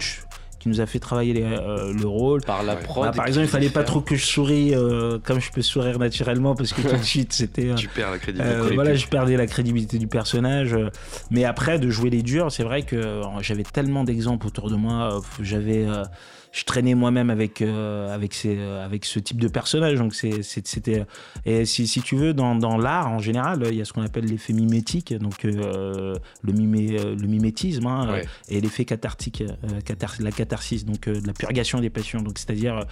Qui nous a fait travailler les, euh, le rôle Par la prod. bah, par exemple, il fallait pas trop que je souris euh, comme je peux sourire naturellement parce que tout de suite c'était. euh, Tu perds la crédibilité. euh, voilà, je perdais la crédibilité du personnage. euh, Mais après, de jouer les durs, c'est vrai que euh, j'avais tellement d'exemples autour de moi. euh, J'avais, euh, je traînais moi-même avec euh, avec ces, euh, avec ce type de personnage. Donc c'était. Et si, si tu veux, dans, dans l'art en général, il y a ce qu'on appelle l'effet mimétique, donc euh, le mimé, le mimétisme, hein, Ouais. et l'effet cathartique, cathar- la catharsis, donc de la purgation des passions. Donc c'est-à-dire,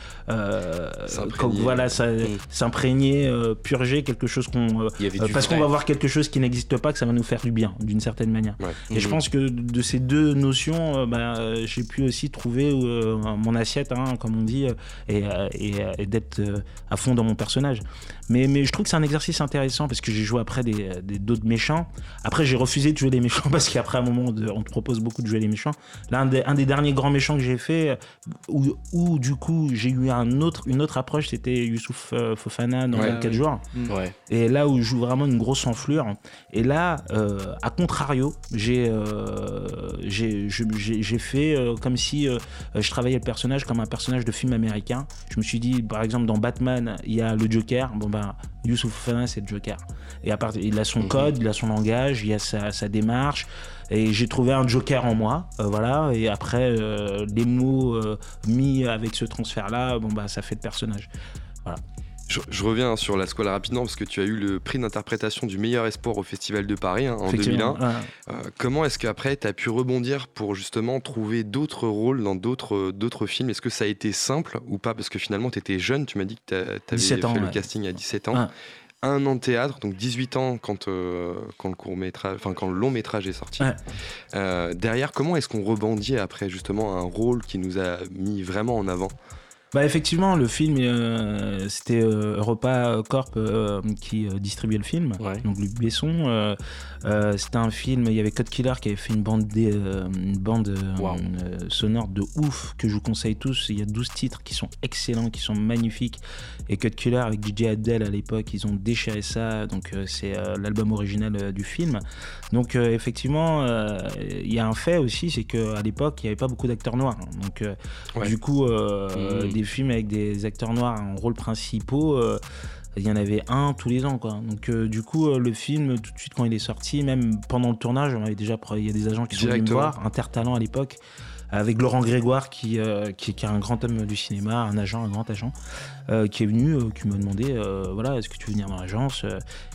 voilà, ça- Mm. s'imprégner, purger quelque chose qu'on parce qu'on va voir quelque chose qui n'existe pas, que ça va nous faire du bien, d'une certaine manière. Ouais. Et je Mhm. pense que de ces deux notions, bah, j'ai pu aussi trouver euh, mon assiette, hein, comme on dit, euh, et, euh, et, euh, et d'être à fond dans mon personnage. Mais, mais je trouve que c'est un exercice intéressant parce que j'ai joué après des des- d'autres méchants. Après, j'ai refusé de jouer les méchants parce qu'après, à un moment, on te propose beaucoup de jouer les méchants. Là, un des, un des derniers grands méchants que j'ai fait, où, où, du coup, j'ai eu un autre, une autre approche, c'était Youssouf Fofana dans Ouais. 24 jours. Ouais. Et là où je joue vraiment une grosse enflure. Et là, euh, à contrario, j'ai euh, fait euh, comme si je travaillais le personnage comme un personnage de film américain. Je me suis dit, par exemple, dans Batman, il y a le Joker. Bon, ben, Youssouf Fofana, c'est le Joker. Et à part, il a son Mhm. code, il a son langage, il a sa, sa démarche. Et j'ai trouvé un Joker en moi, euh, voilà. Et après, euh, les mots euh, mis avec ce transfert-là, bon bah, ça fait le personnage. Je, je reviens sur la squale rapidement parce que tu as eu le prix d'interprétation du meilleur espoir au Festival de Paris hein, en 2001. Effectivement, ouais. Euh, comment est-ce qu'après tu as pu rebondir pour justement trouver d'autres rôles dans d'autres d'autres films? Est-ce que ça a été simple ou pas? Parce que finalement tu étais jeune, tu m'as dit que tu avais 17 fait le casting à 17 ans. Un an de théâtre, donc 18 ans quand, euh, quand le court métrage, enfin quand le long métrage est sorti. Euh, derrière, comment est-ce qu'on rebondit après justement un rôle qui nous a mis vraiment en avant? Bah effectivement, le film, euh, c'était euh, Europa Corp euh, qui euh, distribuait le film, Ouais. donc Luc Besson. euh, euh, c'était un film, il y avait Code Killer qui avait fait une bande, euh, une bande Wow. sonore de ouf que je vous conseille tous. Il y a 12 titres qui sont excellents, qui sont magnifiques. Et Code Killer avec DJ Abdel à l'époque, ils ont déchiré ça. Donc euh, c'est euh, l'album original euh, du film. Donc effectivement, il y a un fait aussi, c'est qu'à l'époque, il n'y avait pas beaucoup d'acteurs noirs. Donc Ouais. du coup, Mhm. des films avec des acteurs noirs en rôle principaux, il y en avait un tous les ans. Quoi. Donc euh, du coup, euh, le film, tout de suite quand il est sorti, même pendant le tournage, on avait déjà, il y a des agents qui sont venus me voir, Intertalent à l'époque. Avec Laurent Grégoire, qui, qui, qui, est un grand homme du cinéma, un agent, un grand agent, qui est venu, qui m'a demandé voilà, est-ce que tu veux venir dans l'agence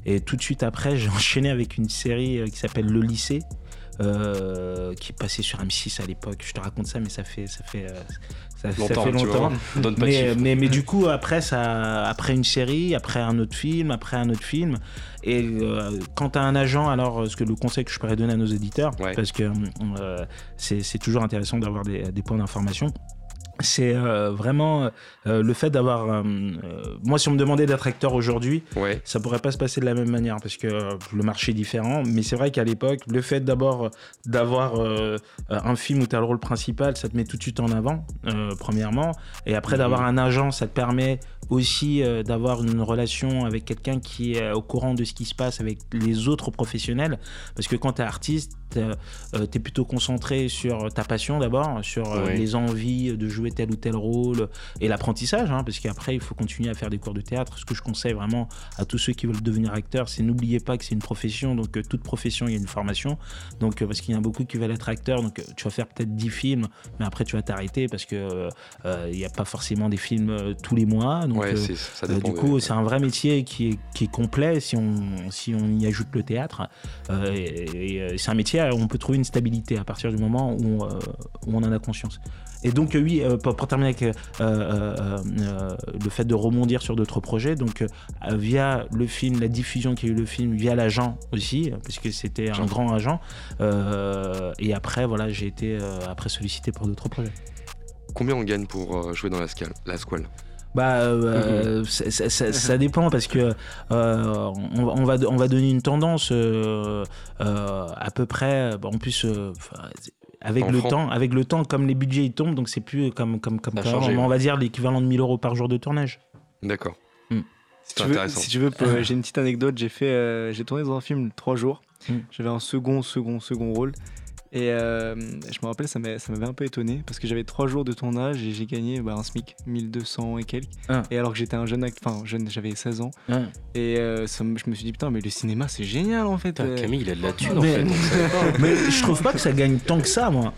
Et tout de suite après, j'ai enchaîné avec une série qui s'appelle Le lycée. Euh, qui passait sur M6 à l'époque. Je te raconte ça, mais ça fait, ça fait, euh, ça, longtemps, fait longtemps. mais, mais, mais, du coup, après, ça, après une série, après un autre film, après un autre film. Et euh, quand tu as un agent, alors ce que le conseil que je pourrais donner à nos éditeurs, parce que c'est toujours intéressant d'avoir des, des points d'information c'est euh, vraiment euh, le fait d'avoir. Euh, moi, si on me demandait d'être acteur aujourd'hui, ouais. ça pourrait pas se passer de la même manière parce que le marché est différent. Mais c'est vrai qu'à l'époque, le fait d'abord d'avoir un film où tu as le rôle principal, ça te met tout de suite en avant, premièrement. Et après, d'avoir mhm. un agent, ça te permet aussi d'avoir une relation avec quelqu'un qui est au courant de ce qui se passe avec les autres professionnels. Parce que quand tu es artiste, tu es plutôt concentré sur ta passion d'abord, sur les envies de jouer tel ou tel rôle et l'apprentissage, hein, parce qu'après, il faut continuer à faire des cours de théâtre. Ce que je conseille vraiment à tous ceux qui veulent devenir acteurs, c'est n'oubliez pas que c'est une profession, donc euh, toute profession, il y a une formation. Donc, euh, parce qu'il y en a beaucoup qui veulent être acteurs, donc euh, tu vas faire peut-être 10 films, mais après, tu vas t'arrêter parce que il n'y a pas forcément des films tous les mois. Donc, du coup, c'est un vrai métier qui est, qui est complet si on, si on y ajoute le théâtre. et, c'est un métier où on peut trouver une stabilité à partir du moment où où on en a conscience. Et donc, oui, euh, pour, terminer avec euh, euh, le fait de rebondir sur d'autres projets, donc via le film, la diffusion qui a eu le film, via l'agent aussi, puisque c'était un grand agent. et après, voilà, j'ai été après sollicité pour d'autres projets. Combien on gagne pour jouer dans la, la squale? Bah, mhm. ça, dépend parce que on, va, on va donner une tendance à peu près. en plus, avec le temps, avec le temps, comme les budgets ils tombent, donc c'est plus comme comme comme, on va dire l'équivalent de 1000 euros par jour de tournage. D'accord. Hmm. Si, tu veux, si tu veux, j'ai une petite anecdote. J'ai fait, euh, j'ai tourné dans un film trois jours. Hmm. J'avais un second, second, second rôle. Et euh, je me rappelle, ça m'avait un peu étonné parce que j'avais trois jours de tournage et j'ai gagné bah, un SMIC, 1200 et quelques. Ah. Et alors que j'étais un jeune acteur, enfin jeune, j'avais 16 ans. Ah. Et euh, ça, je me suis dit, putain, mais le cinéma c'est génial en fait. Camille, il a de la thune mais, en fait. mais je trouve pas que ça gagne tant que ça, moi.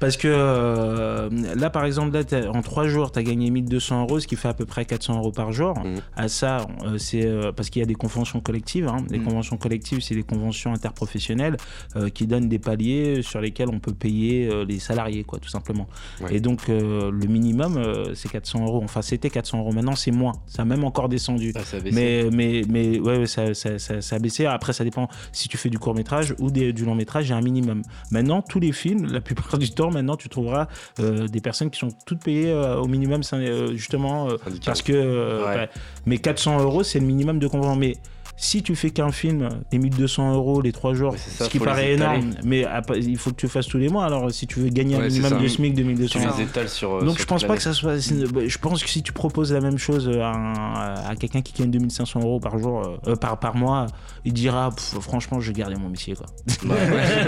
Parce que euh, là, par exemple, là, en trois jours, tu as gagné 1200 euros, ce qui fait à peu près 400 euros par jour. Mmh. À ça, euh, c'est euh, parce qu'il y a des conventions collectives. Hein. Les mmh. conventions collectives, c'est des conventions interprofessionnelles qui donnent des paliers sur lesquels on peut payer les salariés, quoi, tout simplement. Et donc, le minimum, c'est 400 euros. Enfin, c'était 400 euros. Maintenant, c'est moins. Ça a même encore descendu. Ah, mais, mais, mais ouais, ça, ça, ça, a baissé. Après, ça dépend si tu fais du court métrage ou des, du long métrage, il y a un minimum. Maintenant, tous les films, la plupart du maintenant, tu trouveras euh, des personnes qui sont toutes payées euh, au minimum, euh, justement, parce que. mais 400 euros, c'est le minimum de convention. Mais si tu fais qu'un film, les 1200 euros les trois jours, ce qui paraît énorme, mais il faut que tu fasses tous les mois. Alors, si tu veux gagner un minimum de SMIC de 1200 euros. sur. Donc, je pense pas que ça soit. Je pense que si tu proposes la même chose à, quelqu'un qui gagne 2500 euros par jour, euh, par, par mois, il dira franchement, je vais garder mon métier. Quoi. Bah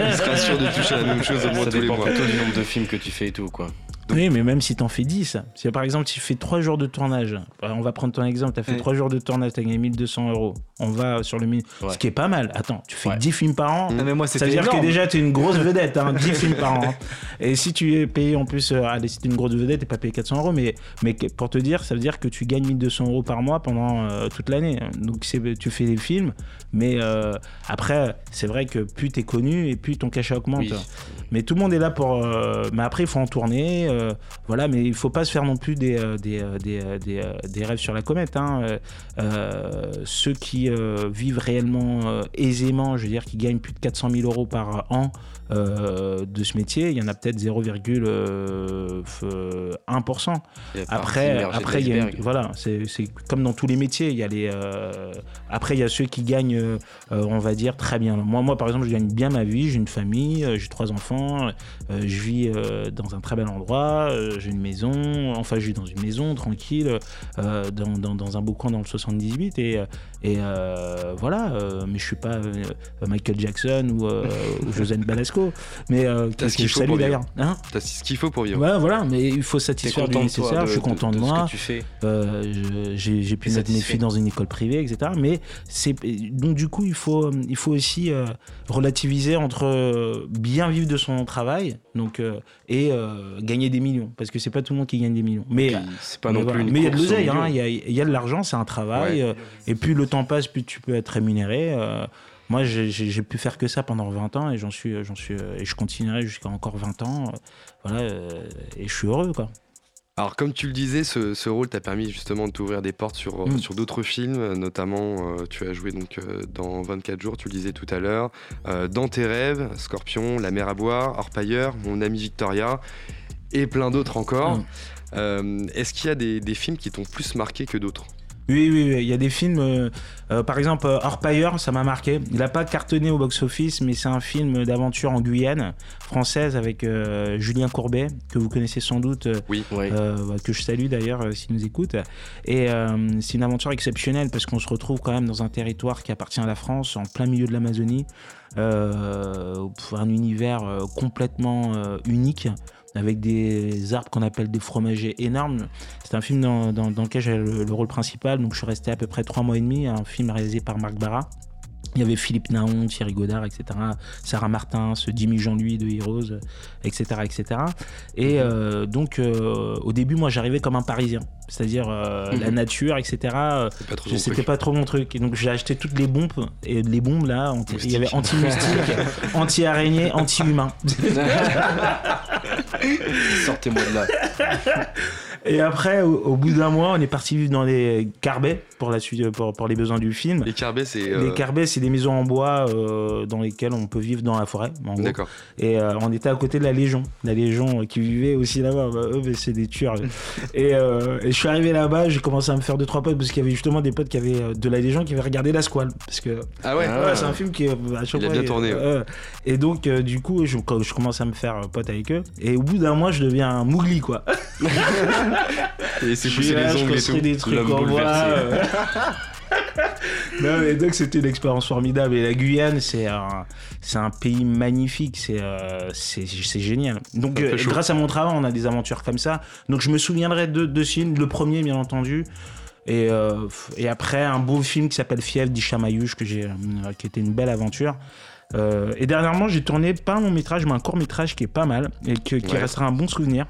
il sera sûr de toucher la même chose au moins tous les mois. du nombre de films que tu fais et tout, quoi. Oui, mais même si t'en fais 10, si par exemple tu fais 3 jours de tournage, on va prendre ton exemple, t'as fait 3 jours de tournage, t'as gagné 1200 euros, on va sur le minimum, ce qui est pas mal. Attends, tu fais 10 films par an, ah, mais moi, ça veut dire que déjà t'es une grosse vedette, hein, 10 films par an. Et si tu es payé en plus, euh, allez, si t'es une grosse vedette, t'es pas payé 400 euros, mais, mais pour te dire, ça veut dire que tu gagnes 1200 euros par mois pendant euh, toute l'année. Donc tu fais des films, mais euh, après, c'est vrai que plus t'es connu et plus ton cachet augmente. Mais tout le monde est là pour. mais après, il faut en tourner, voilà, mais il faut pas se faire non plus des, euh, euh, euh, rêves sur la comète. Hein. ceux qui vivent réellement aisément, je veux dire, qui gagnent plus de 400 000 euros par an, euh, de ce métier, il y en a peut-être 0,1%. Après, après il y a voilà, c'est comme dans tous les métiers. Il y a les, euh, après, il y a ceux qui gagnent, euh, on va dire, très bien. Moi, moi, par exemple, je gagne bien ma vie. J'ai une famille, j'ai trois enfants, je vis dans un très bel endroit. j'ai une maison, enfin je vis dans une maison tranquille, dans, dans, un beau coin dans le 78 et, et voilà, mais je suis pas Michael Jackson ou, ou Josène Balasco, mais T'as ce qu'il faut pour d'ailleurs. Hein? T'as ce qu'il faut pour vivre. Ouais, voilà, mais il faut satisfaire le nécessaire. je suis content de, moi. j'ai pu mettre mes filles dans une école privée, etc. Mais c'est donc du coup il faut il faut aussi relativiser entre bien vivre de son travail donc et gagner des millions parce que c'est pas tout le monde qui gagne des millions. Mais c'est pas non plus mais il y a de l'oseille hein, il y, a de l'argent c'est un travail et plus le temps passe plus tu peux être rémunéré moi, j'ai pu faire que ça pendant 20 ans et j'en suis, j'en suis, et je continuerai jusqu'à encore 20 ans. Voilà, et je suis heureux, quoi. Alors, comme tu le disais, ce, rôle t'a permis justement de t'ouvrir des portes sur, mm. sur d'autres films, notamment euh, tu as joué donc euh, dans 24 jours, tu le disais tout à l'heure, euh, dans tes rêves, Scorpion, La mer à boire, Orpailleur, Mon ami Victoria et plein d'autres encore. Mm. Est-ce qu'il y a des, des films qui t'ont plus marqué que d'autres? Oui, oui, il y a des films, euh, euh, par exemple, Orpailleur, ça m'a marqué. Il n'a pas cartonné au box-office, mais c'est un film d'aventure en Guyane française avec euh, Julien Courbet, que vous connaissez sans doute, oui, que je salue d'ailleurs s'il nous écoute. Et c'est une aventure exceptionnelle parce qu'on se retrouve quand même dans un territoire qui appartient à la France, en plein milieu de l'Amazonie, un univers complètement unique avec des arbres qu'on appelle des fromagers énormes. C'est un film dans, lequel j'ai le, rôle principal, donc je suis resté à peu près trois mois et demi, un film réalisé par Marc Barra. Il y avait Philippe Naon, Thierry Godard, etc. Sarah Martin, ce Jimmy Jean-Louis de Heroes, etc. etc. Et euh, donc, euh, au début, moi, j'arrivais comme un Parisien. C'est-à-dire euh, la mhm. nature, etc. C'était pas trop mon truc. Et donc, j'ai acheté toutes les bombes. Et les bombes, là, il y avait anti-mystique, anti-araignée, anti-humain. Sortez-moi de là. Et après, au, bout d'un mois, on est parti vivre dans les carbets pour, la suite, pour, pour les besoins du film. Les carbets, c'est. Les euh, carbets, c'est des maisons en bois euh, dans lesquelles on peut vivre dans la forêt. D'accord. Et euh, on était à côté de la Légion. La Légion qui vivait aussi là-bas. Bah, eux, c'est des tueurs. et, et, je suis arrivé là-bas, j'ai commencé à me faire deux, trois potes parce qu'il y avait justement des potes qui avaient de la Légion qui avaient regardé La Squale. Parce que. Ah ouais, C'est un film qui. À chaque Il a bien tourné. et donc, du coup, je, je commence à me faire pote avec eux. Et au bout d'un mois, je deviens un mougli, quoi. et c'est pousser les ongles et tout. des trucs en euh. non mais donc c'était une expérience formidable. Et la Guyane c'est un c'est un pays magnifique. C'est euh, c'est génial. Donc euh, grâce à mon travail on a des aventures comme ça. Donc je me souviendrai de deux films le premier bien entendu. Et, et après un beau film qui s'appelle Fièvre d'Ichamayush que j'ai qui était une belle aventure. Et dernièrement j'ai tourné pas un long métrage mais un court métrage qui est pas mal et qui restera un bon souvenir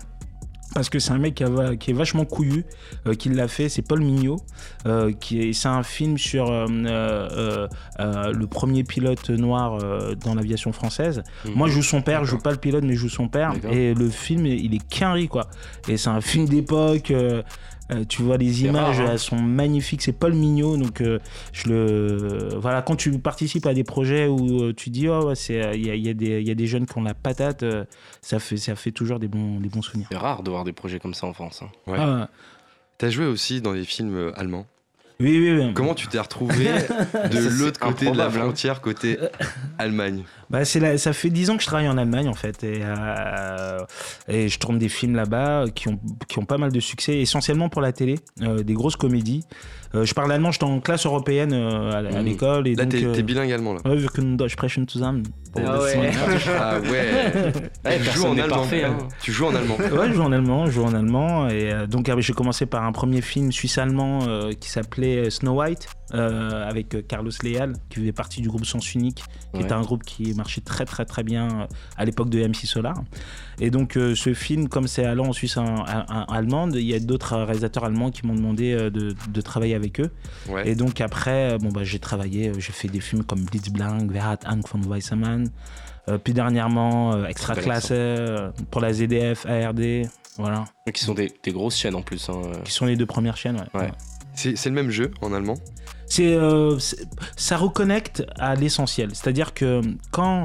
parce que c'est un mec qui, qui, est vachement couillu, euh, qui l'a fait, c'est Paul Mignot, euh, qui c'est un film sur euh, le premier pilote noir dans l'aviation française. Mhm. Moi, je joue son père, je joue pas le pilote, mais je joue son père. Et le film, il est quinri, quoi. Et c'est un film d'époque. Euh, tu vois les images, hein. elles sont magnifiques. C'est Paul Mignot, donc euh, je le voilà. Quand tu participes à des projets où euh, tu dis oh c'est il y, a des jeunes qui ont la patate, ça fait ça fait toujours des bons des bons souvenirs. C'est rare de voir des projets comme ça en France. Hein. Ouais. Ah. T'as joué aussi dans des films allemands? Oui, oui, oui. Comment tu t'es retrouvé de l'autre côté de la frontière, côté Allemagne bah, c'est ça fait 10 ans que je travaille en Allemagne en fait et, euh, et je tourne des films là-bas qui ont, qui ont pas mal de succès, essentiellement pour la télé, euh, des grosses comédies. Euh, je parle allemand, j'étais en classe européenne à, mmh. l'école. Et là, t'es, bilingue allemand là. Ouais, wir können Deutsch sprechen zusammen. Ah ouais. ah ouais. tu joues en allemand. Hein. Tu joues en allemand. Ouais, je joue en allemand, je joue en allemand et donc j'ai commencé par un premier film suisse-allemand qui s'appelait Snow White. Euh, avec euh, Carlos Leal, qui faisait partie du groupe Sens Unique, qui était un groupe qui marchait très très très bien euh, à l'époque de MC Solar. Et donc ce film, comme c'est allant en Suisse en, allemande, il y a d'autres réalisateurs allemands qui m'ont demandé de, de, travailler avec eux. Et donc après, bon, bah, j'ai travaillé, j'ai fait des films comme Blitzblank, hat Angst von Weissamann, puis dernièrement Extra Classe pour la ZDF, ARD. Voilà. Qui sont des, des grosses chaînes en plus. Hein. Qui sont les deux premières chaînes, ouais. C'est le même jeu en allemand? Euh, c'est ça reconnecte à l'essentiel. C'est-à-dire que quand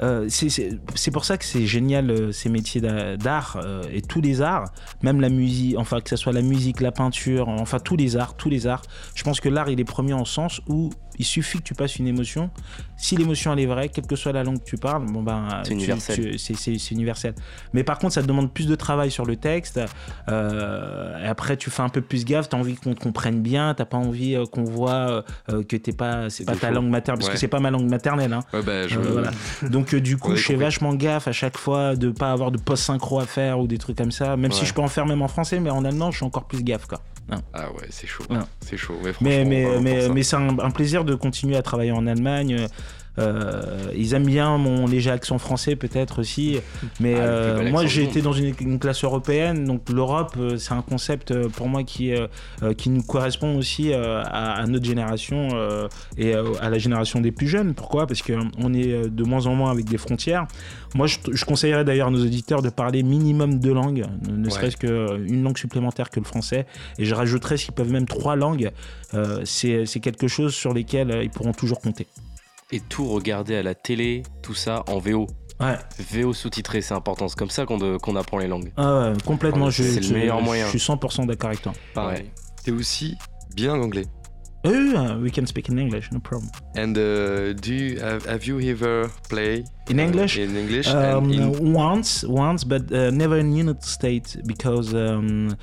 euh, c'est pour ça que c'est génial euh, ces métiers d'art et tous les arts, même la musique, enfin que ce soit la musique, la peinture, enfin tous les arts, tous les arts. Je pense que l'art il est premier en sens où il suffit que tu passes une émotion. Si l'émotion elle est vraie, quelle que soit la langue que tu parles, bon ben C'est universel. c'est- universel. Mais par contre, ça te demande plus de travail sur le texte. Euh, et après, tu fais un peu plus gaffe. T'as envie qu'on te comprenne bien. T'as pas envie euh, qu'on voit euh, que t'es pas, c'est pas ta langue maternelle, parce Ouais. que c'est pas ma langue maternelle. Hein. Ouais, bah, je... Euh, voilà. Donc du coup, je fais vachement gaffe à chaque fois de pas avoir de post synchro à faire ou des trucs comme ça. Même si je peux en faire même en français, mais en allemand, je suis encore plus gaffe quoi. Ah ouais, c'est chaud. C'est chaud. Ouais, Mais mais mais, mais c'est un, un plaisir de continuer à travailler en Allemagne. Euh, ils aiment bien mon léger accent français peut-être aussi, mais Ah, euh, moi j'ai été dans une, une classe européenne, donc l'Europe euh, c'est un concept pour moi qui qui nous correspond aussi à, à notre génération et à la génération des plus jeunes. Pourquoi? Parce que on est de moins en moins avec des frontières. Moi je, je conseillerais d'ailleurs à nos auditeurs de parler minimum deux langues, ne, Ouais. serait-ce qu'une langue supplémentaire que le français, et je rajouterais s'ils peuvent même trois langues. C'est quelque chose sur lesquels ils pourront toujours compter. Et tout regarder à la télé, tout ça en VO. Ouais, VO sous-titré, c'est important. C'est comme ça qu'on de- qu'on apprend les langues. ah ouais, complètement. Ouais, je, c'est le je- meilleur moyen. Je suis 100% d'accord avec toi. Pareil. T'es aussi bien anglais. Oui, oui, we can speak in English, no problem. And uh, do you, have, have you ever play In uh, English? in English? Um, and in once, once, but uh, never in United States because. Um,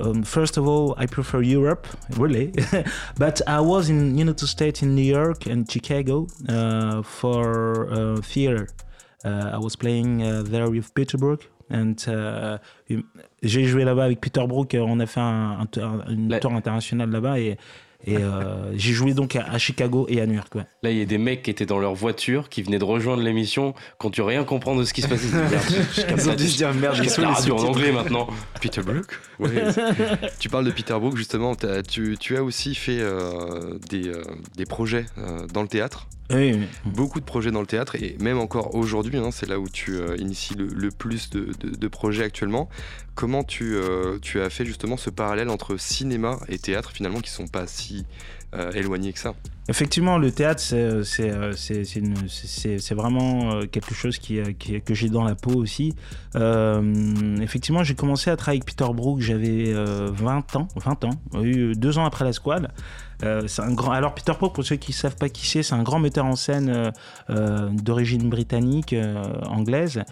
um, first of all, I prefer Europe, really. but I was in United States in New York and Chicago uh, for uh, theater. Uh, I was playing uh, there with Peter Brook. And uh, j'ai joué là-bas avec Peter Brook. On a fait un, un, un- tour internationale là-bas et, et euh, j'ai joué donc à, à Chicago et à New York. ouais. Là, il y a des mecs qui étaient dans leur voiture, qui venaient de rejoindre l'émission, ont dû rien comprendre de ce qui se passait. Ils ont dû se dire merde, je ils capte sont la radio en anglais maintenant. Peter Brook Ouais. tu parles de Peter Brook justement. Tu, tu as aussi fait euh, des, euh, des projets euh, dans le théâtre? Oui, oui. Beaucoup de projets dans le théâtre et même encore aujourd'hui, hein, c'est là où tu euh, inities le, le plus de, de- de projets actuellement. Comment tu, euh, tu as fait justement ce parallèle entre cinéma et théâtre finalement qui sont pas si euh, éloignés que ça? Effectivement, le théâtre, c'est vraiment quelque chose qui, qui- que j'ai dans la peau aussi. Effectivement, j'ai commencé à travailler avec Peter Brook, j'avais euh, 20 ans, 20 ans, deux ans après la squale. Euh, c'est un grand. Alors Peter Brook, pour ceux qui ne savent pas qui c'est, c'est un grand metteur en scène euh, euh, d'origine britannique, anglaise,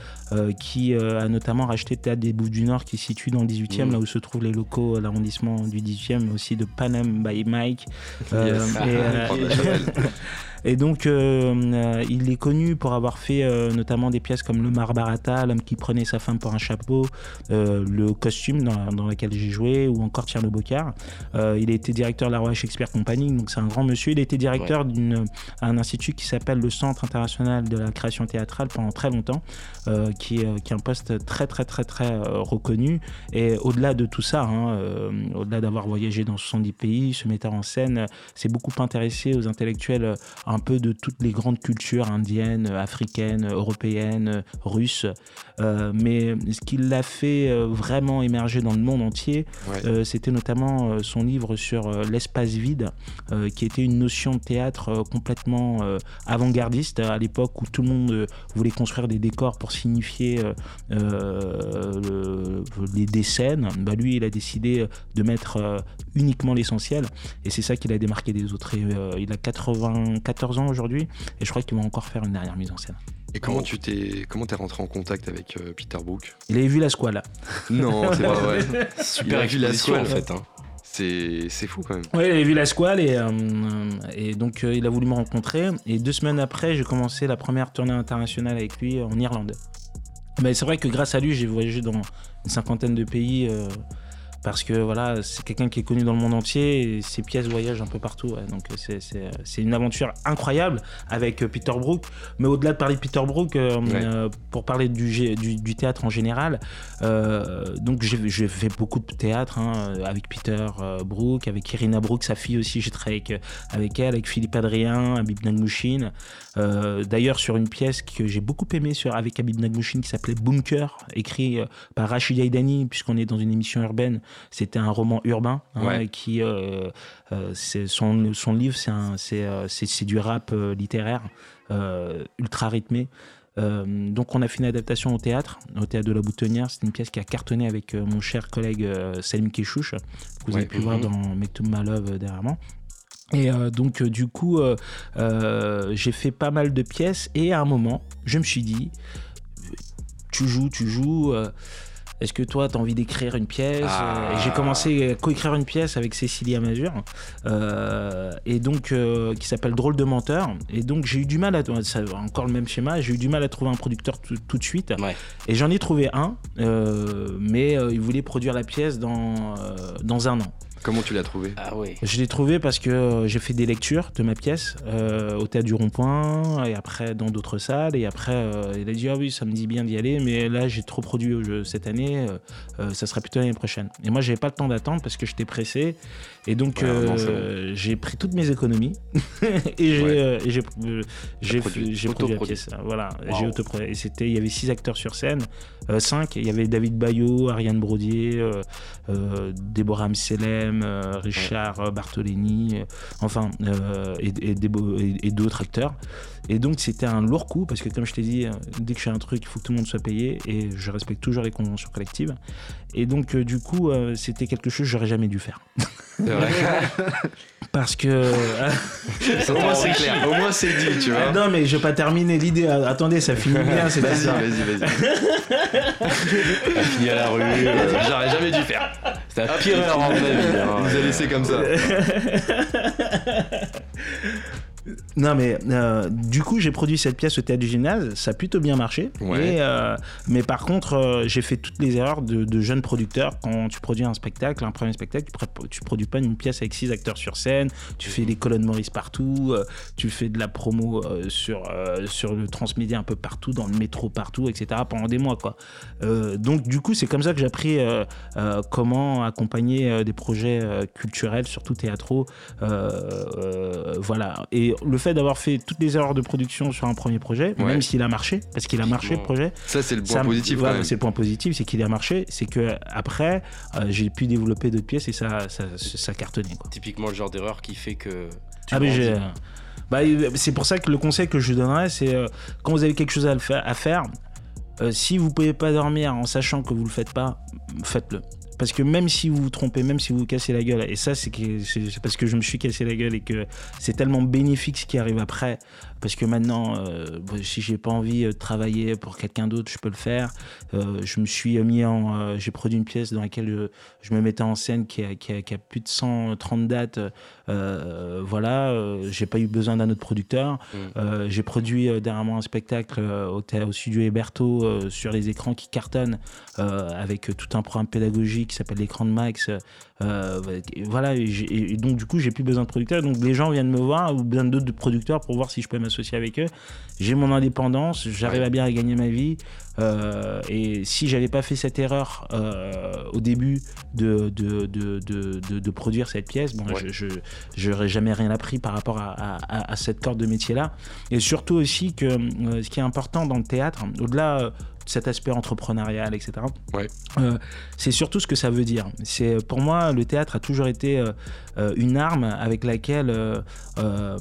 qui a notamment racheté le Théâtre des Bouffes du Nord, qui se situe dans le 18e, Mhm. là où se trouvent les locaux, l'arrondissement du 18e, mais aussi de Panem by Mike. Yes. et, et donc, euh, euh, il est connu pour avoir fait euh, notamment des pièces comme Le Marbarata, L'homme qui prenait sa femme pour un chapeau, Le costume dans, dans lequel j'ai joué, ou encore Tierno Bocard. Euh, il a été directeur de la Royal Shakespeare Company, donc c'est un grand monsieur. Il a été directeur d'une un institut qui s'appelle le Centre international de la création théâtrale pendant très longtemps, euh, qui, est, qui est un poste très très très très euh, reconnu. Et au-delà de tout ça, hein, euh, au-delà d'avoir voyagé dans 70 pays, ce metteur en scène s'est beaucoup intéressé aux intellectuels un peu de toutes les grandes cultures indiennes, africaines, européennes, russes. Euh, mais ce qui l'a fait euh, vraiment émerger dans le monde entier, Ouais. euh, c'était notamment son livre sur l'espace vide, euh, qui était une notion de théâtre complètement avant-gardiste à l'époque où tout le monde voulait construire des décors pour signifier le- les, des scènes. Bah, lui, il a décidé de mettre uniquement l'essentiel, et c'est ça qui l'a démarqué des autres. Et, il a 94 ans aujourd'hui, et je crois qu'il va encore faire une dernière mise en scène. Et comment tu t'es comment t'es rentré en contact avec euh, Peter Brook? Il avait vu la squale. Non, c'est pas vrai. Super Il vu la exposition en squale. fait. hein. C'est c'est fou quand même. Oui, il avait vu la squale et, euh, et donc euh, il a voulu me rencontrer. Et deux semaines après, j'ai commencé la première tournée internationale avec lui en Irlande. Mais c'est vrai que grâce à lui, j'ai voyagé dans une cinquantaine de pays euh, parce que voilà, c'est quelqu'un qui est connu dans le monde entier et ses pièces voyagent un peu partout. ouais. Donc euh, c'est- c'est une aventure incroyable avec euh, Peter Brook. Mais au-delà de parler de Peter Brook, euh, Ouais. euh, pour parler du, du, du théâtre en général, euh, donc j'ai fait beaucoup de théâtre hein, avec Peter euh, Brook, avec Irina Brook, sa fille aussi, j'ai travaillé avec, euh, avec elle, avec Philippe Adrien, Habib Nagmouchine. Euh, D'ailleurs sur une pièce que j'ai beaucoup aimée sur, avec Habib Nagmouchine qui s'appelait Bunker, écrit euh, par Rachid Haïdani, puisqu'on est dans une émission urbaine. C'était un roman urbain hein, Ouais. qui, euh, euh, son, son livre, c'est euh, du rap littéraire ultra rythmé. Euh, donc on a fait une adaptation au théâtre, au théâtre de la Boutonnière. C'est une pièce qui a cartonné avec euh, mon cher collègue euh, Salim Keshouch, que vous Ouais, avez pu voir mhm. dans Make to My Love derrière moi. Et donc, du coup, j'ai fait pas mal de pièces. Et à un moment, je me suis dit, tu joues, tu joues. Est-ce que toi, tu as envie d'écrire une pièce Ah. J'ai commencé à coécrire une pièce avec Cécilia Mazur, euh, et donc euh, qui s'appelle Drôle de menteur. Et donc j'ai eu du mal à encore le même schéma. J'ai eu du mal à trouver un producteur tout, de suite. Ouais. Et j'en ai trouvé un, euh, mais il voulait produire la pièce dans dans un an. Comment tu l'as trouvé? Ah ouais. Je l'ai trouvé parce que euh, j'ai fait des lectures de ma pièce euh, au théâtre du Rond-Point et après dans d'autres salles. Et après, euh, il a dit Ah oui, ça me dit bien d'y aller, mais là j'ai trop produit au jeu cette année, euh, euh, ça sera plutôt l'année prochaine. Et moi, j'avais pas le temps d'attendre parce que j'étais pressé. Et donc, Ouais, euh, bon. j'ai pris toutes mes économies et j'ai Ouais. euh, et j'ai euh, j'ai produit. j'ai produit la Autoproduit. pièce. Voilà, Wow. j'ai. Et c'était, il y avait six acteurs sur scène, euh, cinq. Il y avait David Bayot, Ariane Brodier, euh, euh, Déborah Amselem, Richard Bartolini, enfin, et d'autres acteurs. Et donc, c'était un lourd coup parce que, comme je t'ai dit, euh, dès que je fais un truc, il faut que tout le monde soit payé et je respecte toujours les conventions collectives. Et donc, euh, du coup, euh, c'était quelque chose que j'aurais jamais dû faire. C'est vrai. Parce que. euh, Au moins c'est clair. Au moins c'est dit, tu vois. Ah non, mais je vais pas terminer l'idée. Ah, Attendez, ça finit bien, c'est Vas-y, ça. vas-y, vas-y. Finit à la rue. Vas-y, J'aurais jamais dû faire. C'est la pire erreur de ma vie. hein. Il nous a laissé comme ça. Non, mais euh, du coup, j'ai produit cette pièce au théâtre du gymnase. Ça a plutôt bien marché. Ouais. Et, euh, mais par contre, euh, j'ai fait toutes les erreurs de, de jeunes producteurs. Quand tu produis un spectacle, un premier spectacle, tu, tu produis pas une pièce avec six acteurs sur scène. Tu fais des colonnes Maurice partout. tu fais de la promo sur, sur le transmédia un peu partout, dans le métro partout, etc. pendant des mois, quoi. Donc, du coup, c'est comme ça que j'ai appris comment accompagner des projets culturels, surtout théâtraux. Voilà. Et le fait d'avoir fait toutes les erreurs de production sur un premier projet, Ouais. même s'il a marché, parce qu'il a marché le projet, Ça, c'est le point ça positif. C'est le point positif, c'est qu'il a marché, c'est que après euh, j'ai pu développer d'autres pièces et ça, ça, ça cartonnait quoi. Typiquement le genre d'erreur qui fait que. tu Ah mais j'ai- bah, c'est pour ça que le conseil que je donnerais, c'est euh, quand vous avez quelque chose à, le faire, à faire, euh, si vous pouvez pas dormir en sachant que vous le faites pas, faites-le. Parce que même si vous vous trompez, même si vous vous cassez la gueule, et ça c'est parce que je me suis cassé la gueule et que c'est tellement bénéfique ce qui arrive après, parce que maintenant, euh, si j'ai pas envie euh, de travailler pour quelqu'un d'autre, je peux le faire. Euh, je me suis mis en, euh, j'ai produit une pièce dans laquelle euh, je me mettais en scène qui a, qui a- qui a plus de 130 dates. Voilà, j'ai pas eu besoin d'un autre producteur. Mm. J'ai produit dernièrement un spectacle au, au studio Héberto sur les écrans qui cartonnent avec tout un programme pédagogique qui s'appelle l'écran de Max. Et voilà, et, donc du coup, j'ai plus besoin de producteurs. Donc les gens viennent me voir ou besoin d'autres producteurs pour voir si je peux m'associer avec eux. J'ai mon indépendance, j'arrive Ouais. à bien gagner ma vie. Euh, et si j'avais pas fait cette erreur euh, au début de, de, de, de, produire cette pièce, bon, Ouais. je j'aurais jamais rien appris par rapport à, à- à- à cette corde de métier là. Et surtout aussi que euh, ce qui est important dans le théâtre, au-delà de cet aspect entrepreneurial, etc. Ouais. euh, c'est surtout ce que ça veut dire. C'est pour moi le théâtre a toujours été euh, une arme avec laquelle euh, euh,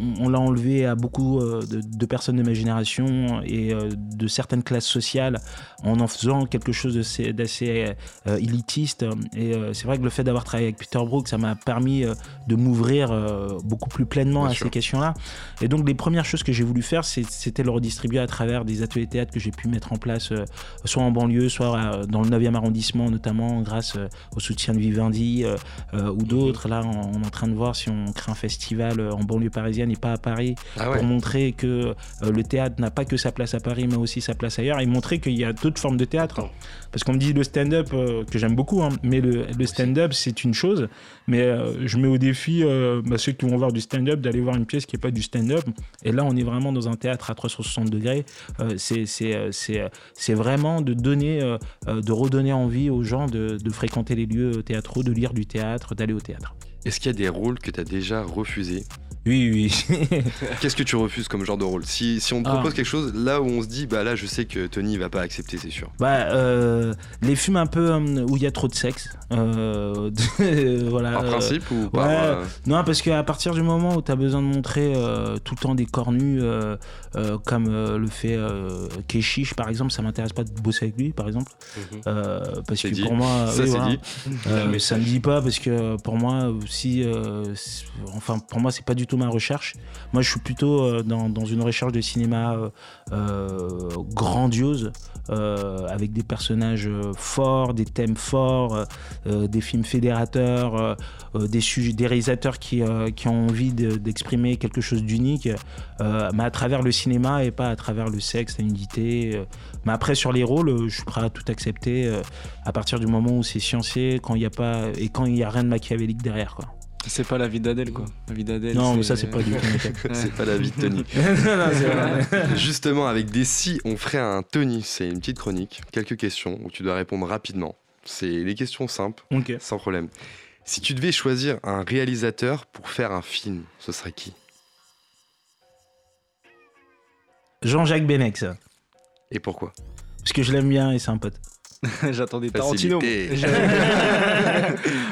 on, on l'a enlevé à beaucoup euh, de, de personnes de ma génération et euh, de certaines classes sociales en en faisant quelque chose d'assez euh, élitiste. Et euh, c'est vrai que le fait d'avoir travaillé avec Peter Brook, ça m'a permis euh, de m'ouvrir euh, beaucoup plus pleinement Bien à sûr. ces questions-là. Et donc les premières choses que j'ai voulu faire, c'était le redistribuer à travers des ateliers théâtre que j'ai pu mettre en place, euh, soit en banlieue, soit euh, dans le 9e arrondissement, notamment grâce euh, au soutien de Vivendi euh, euh, ou d'autres. Là, on, on est en train de voir si on crée un festival euh, en banlieue parisienne et pas à Paris Ah ouais. pour montrer que euh, le théâtre n'a pas que sa place à Paris, mais aussi sa place ailleurs, et montrer qu'il y a d'autres formes de théâtre. Parce qu'on me dit le stand-up, euh, que j'aime beaucoup, hein, mais le, le stand-up, c'est une chose, mais euh, je mets au défi bah, ceux qui vont voir du stand-up d'aller voir une pièce qui n'est pas du stand-up. Et là, on est vraiment dans un théâtre à 360 degrés. C'est- c'est c'est, c'est vraiment de donner, de redonner envie aux gens de, de fréquenter les lieux théâtraux, de lire du théâtre, d'aller au théâtre. Est-ce qu'il y a des rôles que tu as déjà refusés Oui, oui. Qu'est-ce que tu refuses comme genre de rôle? Si, si on te Ah. propose quelque chose là où on se dit, bah là, je sais que Tony va pas accepter, c'est sûr. bah, euh, les films un peu euh, où il y a trop de sexe. euh, voilà. Par principe ou par. ouais. Non, parce qu'à partir du moment où tu as besoin de montrer tout le temps des corps nus, comme le fait Keshish par exemple, ça m'intéresse pas de bosser avec lui, par exemple. Mhm. Parce que dit. pour moi, Ça, oui, c'est voilà. dit. Mais ça me dit pas parce que pour moi c'est- enfin pour moi c'est pas du tout ma recherche. Moi je suis plutôt euh, dans, une recherche de cinéma euh, euh, grandiose avec des personnages forts, des thèmes forts, des films fédérateurs, des sujets, des réalisateurs qui, ont envie de- d'exprimer quelque chose d'unique, mais à travers le cinéma et pas à travers le sexe, la nudité. Mais après sur les rôles, je suis prêt à tout accepter. à partir du moment où c'est sciencé, quand il a pas et quand il y a rien de machiavélique derrière. C'est pas la vie d'Adèle, quoi. La vie d'Adèle. non, mais ça c'est pas du tout. C'est pas la vie de Tony. non, non, c'est vrai. Justement, avec des si, on ferait un Tony. C'est une petite chronique, quelques questions où tu dois répondre rapidement. C'est des questions simples, sans problème. Si tu devais choisir un réalisateur pour faire un film, ce serait qui? Jean-Jacques Benex, Et pourquoi? Parce que je l'aime bien et c'est un pote. J'attendais Tarantino. Facilité.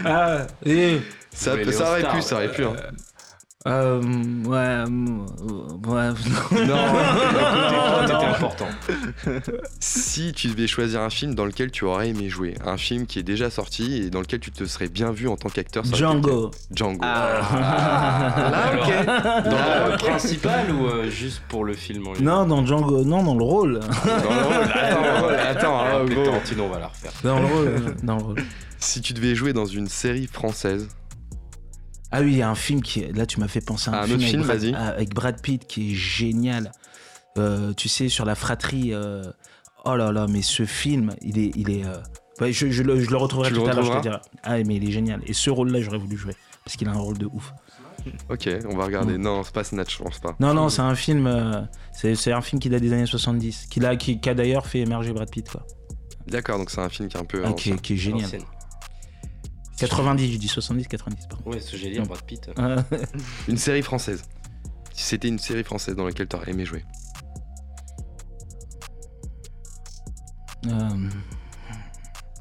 ah, et, Ça, Ouais, ça aurait pu, ça aurait pu. hein. euh, ouais, euh, ouais, Non, C'était important. Si tu devais choisir un film dans lequel tu aurais aimé jouer, un film qui est déjà sorti et dans lequel tu te serais bien vu en tant qu'acteur, ça aurait été Django. lequel Django. Ah. Là, ok. Dans le rôle principal ou euh, juste pour le film en Non, dans Django, non, dans le rôle. Dans le rôle. Attends, attends, Ah, hein, plus gros. Tarantino, on va la refaire. Dans le rôle. dans le rôle. Si tu devais jouer dans une série française, Ah oui, il y a un film qui. Là, tu m'as fait penser à un, Ah, un film, autre avec, Brad, vas-y. avec Brad Pitt qui est génial. Euh, tu sais, sur la fratrie. euh, Oh là là, mais ce film, il est. Il est euh, ouais, je, je le, je le retrouverai Tu tout le à l'heure, je te dirai. Ah, mais il est génial. Et ce rôle-là, j'aurais voulu jouer. Parce qu'il a un rôle de ouf. ok, on va regarder. Non, c'est pas Snatch, je pense pas. Non, non, c'est un film. euh, c'est un film qui date des années 70. Qui, a, qui, qui a d'ailleurs fait émerger Brad Pitt, quoi. D'accord, donc c'est un film qui est un peu. Ah, qui est génial. L'ancienne. 90, je dis 70, 90, pardon. Ouais, ce que j'allais dire, Brad Pitt. Euh, Une série française. Si c'était une série française dans laquelle t'aurais aimé jouer. euh,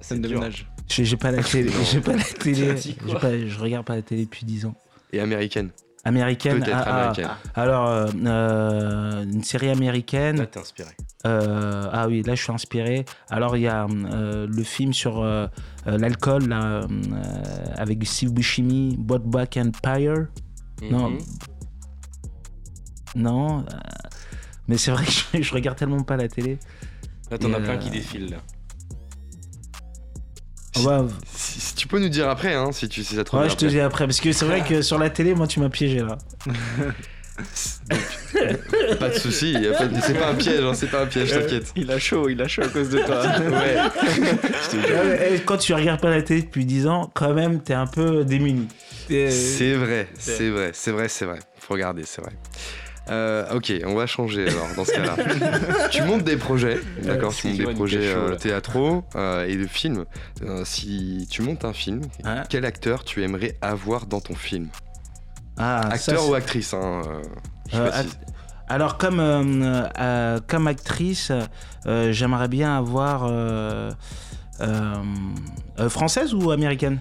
Scène de ménage. j'ai j'ai pas la télé. J'ai pas la télé. Dit j'ai pas- je regarde pas la télé depuis 10 ans. Et américaine. Américaine. Peut-être ah, ah, américaine. alors, euh, euh, une série Là, américaine. t'es inspiré. euh, ah oui, là, je suis inspiré. Alors, il y a euh, le film sur l'alcool, là, euh, avec Steve Buscemi, Back Empire. Non. Mhm. Non. euh, mais c'est vrai que je, je regarde tellement pas la télé. Là, t'en as plein qui défilent là. Si- Ouais, Si, si tu peux nous dire après, hein, si, tu, si ça te ouais, je te dis après. Parce que c'est vrai que sur la télé, moi, tu m'as piégé là. Pas de soucis, c'est pas un piège, hein, c'est pas un piège, t'inquiète. Il a chaud, il a chaud à cause de toi. Ouais. Quand tu regardes pas la télé depuis 10 ans, quand même, t'es un peu démuni. C'est vrai, c'est vrai, c'est vrai, c'est vrai. Faut regarder, c'est vrai. Euh, ok, on va changer alors dans ce cas-là. tu montes des projets, d'accord Tu montes des projets euh, théâtraux euh, et de films. Euh, si tu montes un film, Hein quel acteur tu aimerais avoir dans ton film? Ah, Acteur ou actrice hein, euh, je Euh. Alors comme euh, euh, comme actrice, euh, j'aimerais bien avoir euh, euh, euh, française ou américaine?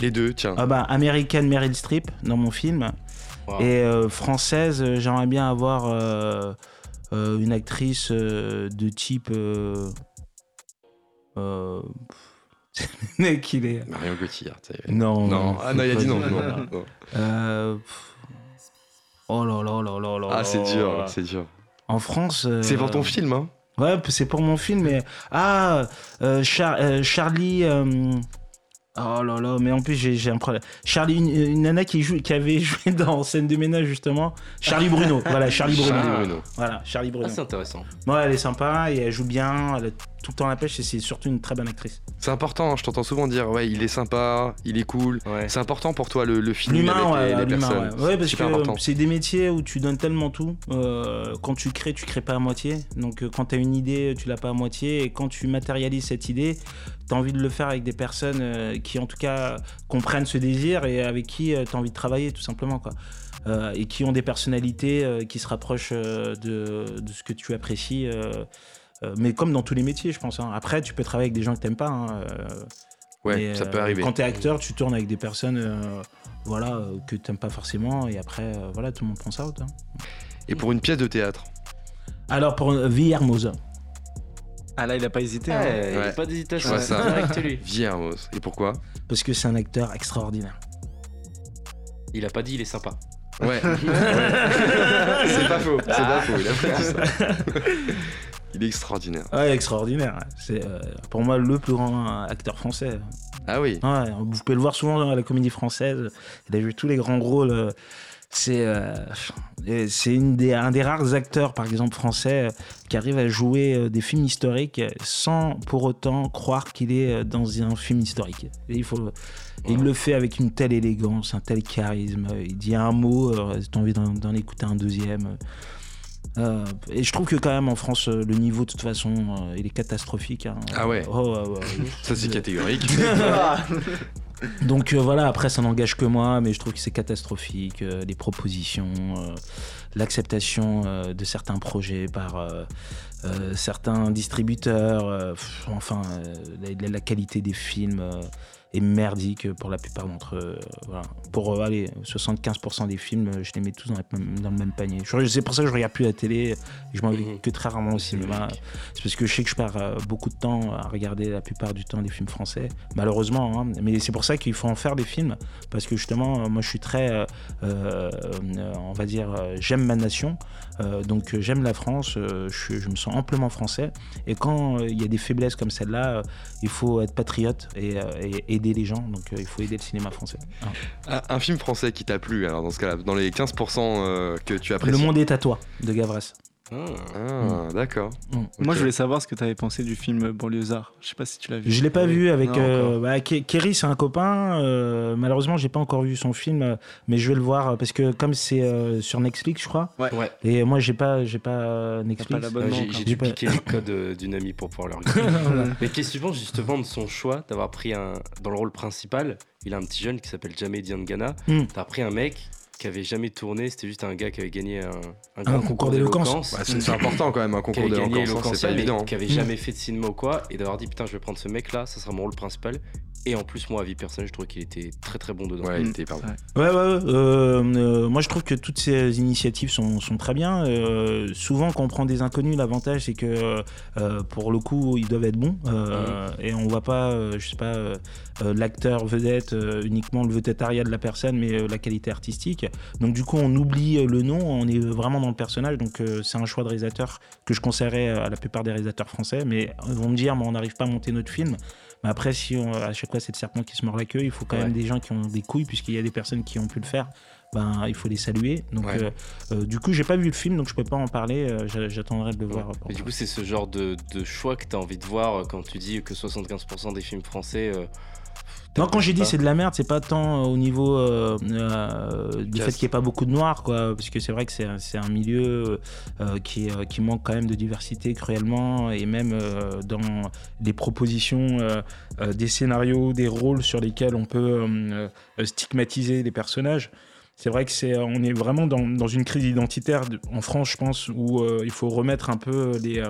Les deux, tiens. Ah bah américaine Meryl Streep dans mon film Wow. et euh, française euh, j'aimerais bien avoir euh, euh, une actrice euh, de type euh, euh, le mec il est Marion Cotillard. tu sais. non Non, ah non, il a dit non. non. Euh, oh là là là là là Ah, c'est dur, c'est dur. en France euh, C'est pour ton film, hein Ouais, c'est pour mon film, mais. Ah euh, Char- euh, Charlie. Oh là là, mais en plus j'ai j'ai un problème. Charlie, une, une nana qui, joue, qui avait joué dans Scène de ménage justement. Charlie Bruno, voilà, Charlie Bruno. Charlie Bruno. Voilà, Charlie Bruno. Ah, c'est intéressant. ouais, elle est sympa et elle joue bien, elle a tout le temps la pêche et c'est surtout une très bonne actrice. C'est important, hein, je t'entends souvent dire, ouais, il est sympa, il est cool. Ouais. C'est important pour toi le, le feeling L'humain, avec les, ouais, les l'humain, personnes. ouais. Ouais, parce Super important. que c'est des métiers où tu donnes tellement tout. Euh, quand tu crées, tu crées pas à moitié. Donc euh, quand tu as une idée, tu l'as pas à moitié. Et quand tu matérialises cette idée, tu as envie de le faire avec des personnes euh, qui, en tout cas, comprennent ce désir et avec qui tu as envie de travailler, tout simplement. Quoi. Euh, et qui ont des personnalités euh, qui se rapprochent euh, de, de ce que tu apprécies. Euh, euh, mais comme dans tous les métiers, je pense. hein. Après, tu peux travailler avec des gens que t'aimes pas. hein, euh, Ouais, mais, ça euh, peut arriver. Quand t'es acteur, tu tournes avec des personnes euh, voilà, euh, que t'aimes pas forcément. Et après, euh, voilà, tout le monde prend ça hein. Et pour une pièce de théâtre? Alors, pour euh, Villermoz. Ah là, il a pas hésité. hein. Ouais, il y a Ouais. pas d'hésitation, Ouais, c'est ça. direct lui. Viermos. Et pourquoi? Parce que c'est un acteur extraordinaire. Il a pas dit il est sympa. Ouais. Ouais. c'est pas faux, c'est pas faux, il a pas dit ça. Il est extraordinaire. Ouais, extraordinaire. C'est euh, pour moi le plus grand acteur français. Ah oui. Ouais, vous pouvez le voir souvent à la comédie française. Il a joué tous les grands rôles. euh, C'est euh, des, un des rares acteurs, par exemple français, euh, qui arrive à jouer des films historiques sans pour autant croire qu'il est dans un film historique. Et il faut, le- et il le fait avec une telle élégance, un tel charisme. Il dit un mot, euh, t'as envie d'en écouter un deuxième. Euh, et je trouve que quand même en France, euh, le niveau de toute façon, euh, il est catastrophique. hein. Ah ouais. Oh. Ça c'est catégorique. Donc voilà, après ça n'engage que moi, mais je trouve que c'est catastrophique. les propositions, l'acceptation de certains projets par certains distributeurs, pff, enfin la, la qualité des films est merdique pour la plupart d'entre eux. voilà. Pour euh, allez, 75% des films, euh, je les mets tous dans, la même- dans le même panier. C'est pour ça que je regarde plus la télé, et je m'en vais Mhm. que très rarement au cinéma. C'est parce que je sais que je perds euh, beaucoup de temps à regarder la plupart du temps des films français, malheureusement. hein. Mais c'est pour ça qu'il faut en faire des films, parce que justement, euh, moi je suis très, euh, on va dire, j'aime ma nation, donc j'aime la France, je, je me sens amplement français. Et quand il y a des faiblesses comme celle-là, il faut être patriote et, et aider les gens, donc euh, il faut aider le cinéma français. Hein. Un, un film français qui t'a plu, alors dans ce cas-là, dans les 15% euh, que tu Le apprécies. monde est à toi, de Gavras. Ah. Ah, d'accord. Mm. Moi, je voulais savoir ce que tu avais pensé du film Banlieusard. Je sais pas si tu l'as vu. Je l'ai pas vu avec. Non, euh, bah, Ke- Kerry, c'est un copain. euh, malheureusement, j'ai pas encore vu son film, euh, mais je vais le voir parce que comme c'est euh, sur Netflix, je crois. Ouais. Et moi, j'ai pas, j'ai pas euh, Netflix. J'ai dû pas- piquer les codes euh, d'une amie pour pouvoir le regarder. Mais qu'est-ce que tu penses justement de son choix d'avoir pris un. Dans le rôle principal, il a un petit jeune qui s'appelle Jamé Diangana. Hmm. T'as pris un mec qui avait jamais tourné, c'était juste un gars qui avait gagné un, un, Un concours d'éloquence. Bah, c'est important quand même, un concours gagné l'encore, c'est pas mais évident. qui avait Mm. jamais fait de cinéma ou quoi, et d'avoir dit putain, je vais prendre ce mec-là, ça sera mon rôle principal. Et en plus, moi, à vie personnelle, je trouvais qu'il était très très bon dedans. Ouais, il Mm. était pardon. Ouais, ouais, ouais. euh, euh, moi, je trouve que toutes ces initiatives sont, sont très bien. Euh, souvent, quand on prend des inconnus, l'avantage, c'est que euh, pour le coup, ils doivent être bons. Euh, Et on voit pas, euh, je sais pas, l'acteur vedette, euh, uniquement le vedettariat de la personne, mais euh, la qualité artistique. Donc, du coup, on oublie le nom, on est vraiment dans le personnage. Donc, euh, c'est un choix de réalisateur que je conseillerais à la plupart des réalisateurs français. Mais ils vont me dire, mais on n'arrive pas à monter notre film. Mais après, si on- à chaque fois c'est le serpent qui se mord la queue, il faut quand Ouais. même des gens qui ont des couilles, puisqu'il y a des personnes qui ont pu le faire. Ben, il faut les saluer. Donc, Ouais. euh, euh, du coup, j'ai pas vu le film, donc je peux pas en parler. euh, j'a- J'attendrai de le voir. Mais du coup, c'est ce genre de, de choix que tu as envie de voir quand tu dis que 75% des films français. Non, quand j'ai dit c'est de la merde, c'est pas tant euh, au niveau euh, euh, du fait qu'il n'y ait pas beaucoup de noirs, quoi, parce que c'est vrai que c'est un- c'est un milieu euh, qui, qui manque quand même de diversité cruellement, et même dans les propositions des scénarios, des rôles sur lesquels on peut stigmatiser les personnages. C'est vrai que c'est, on est vraiment dans, dans une crise identitaire de- en France, je pense, où euh, il faut remettre un peu les,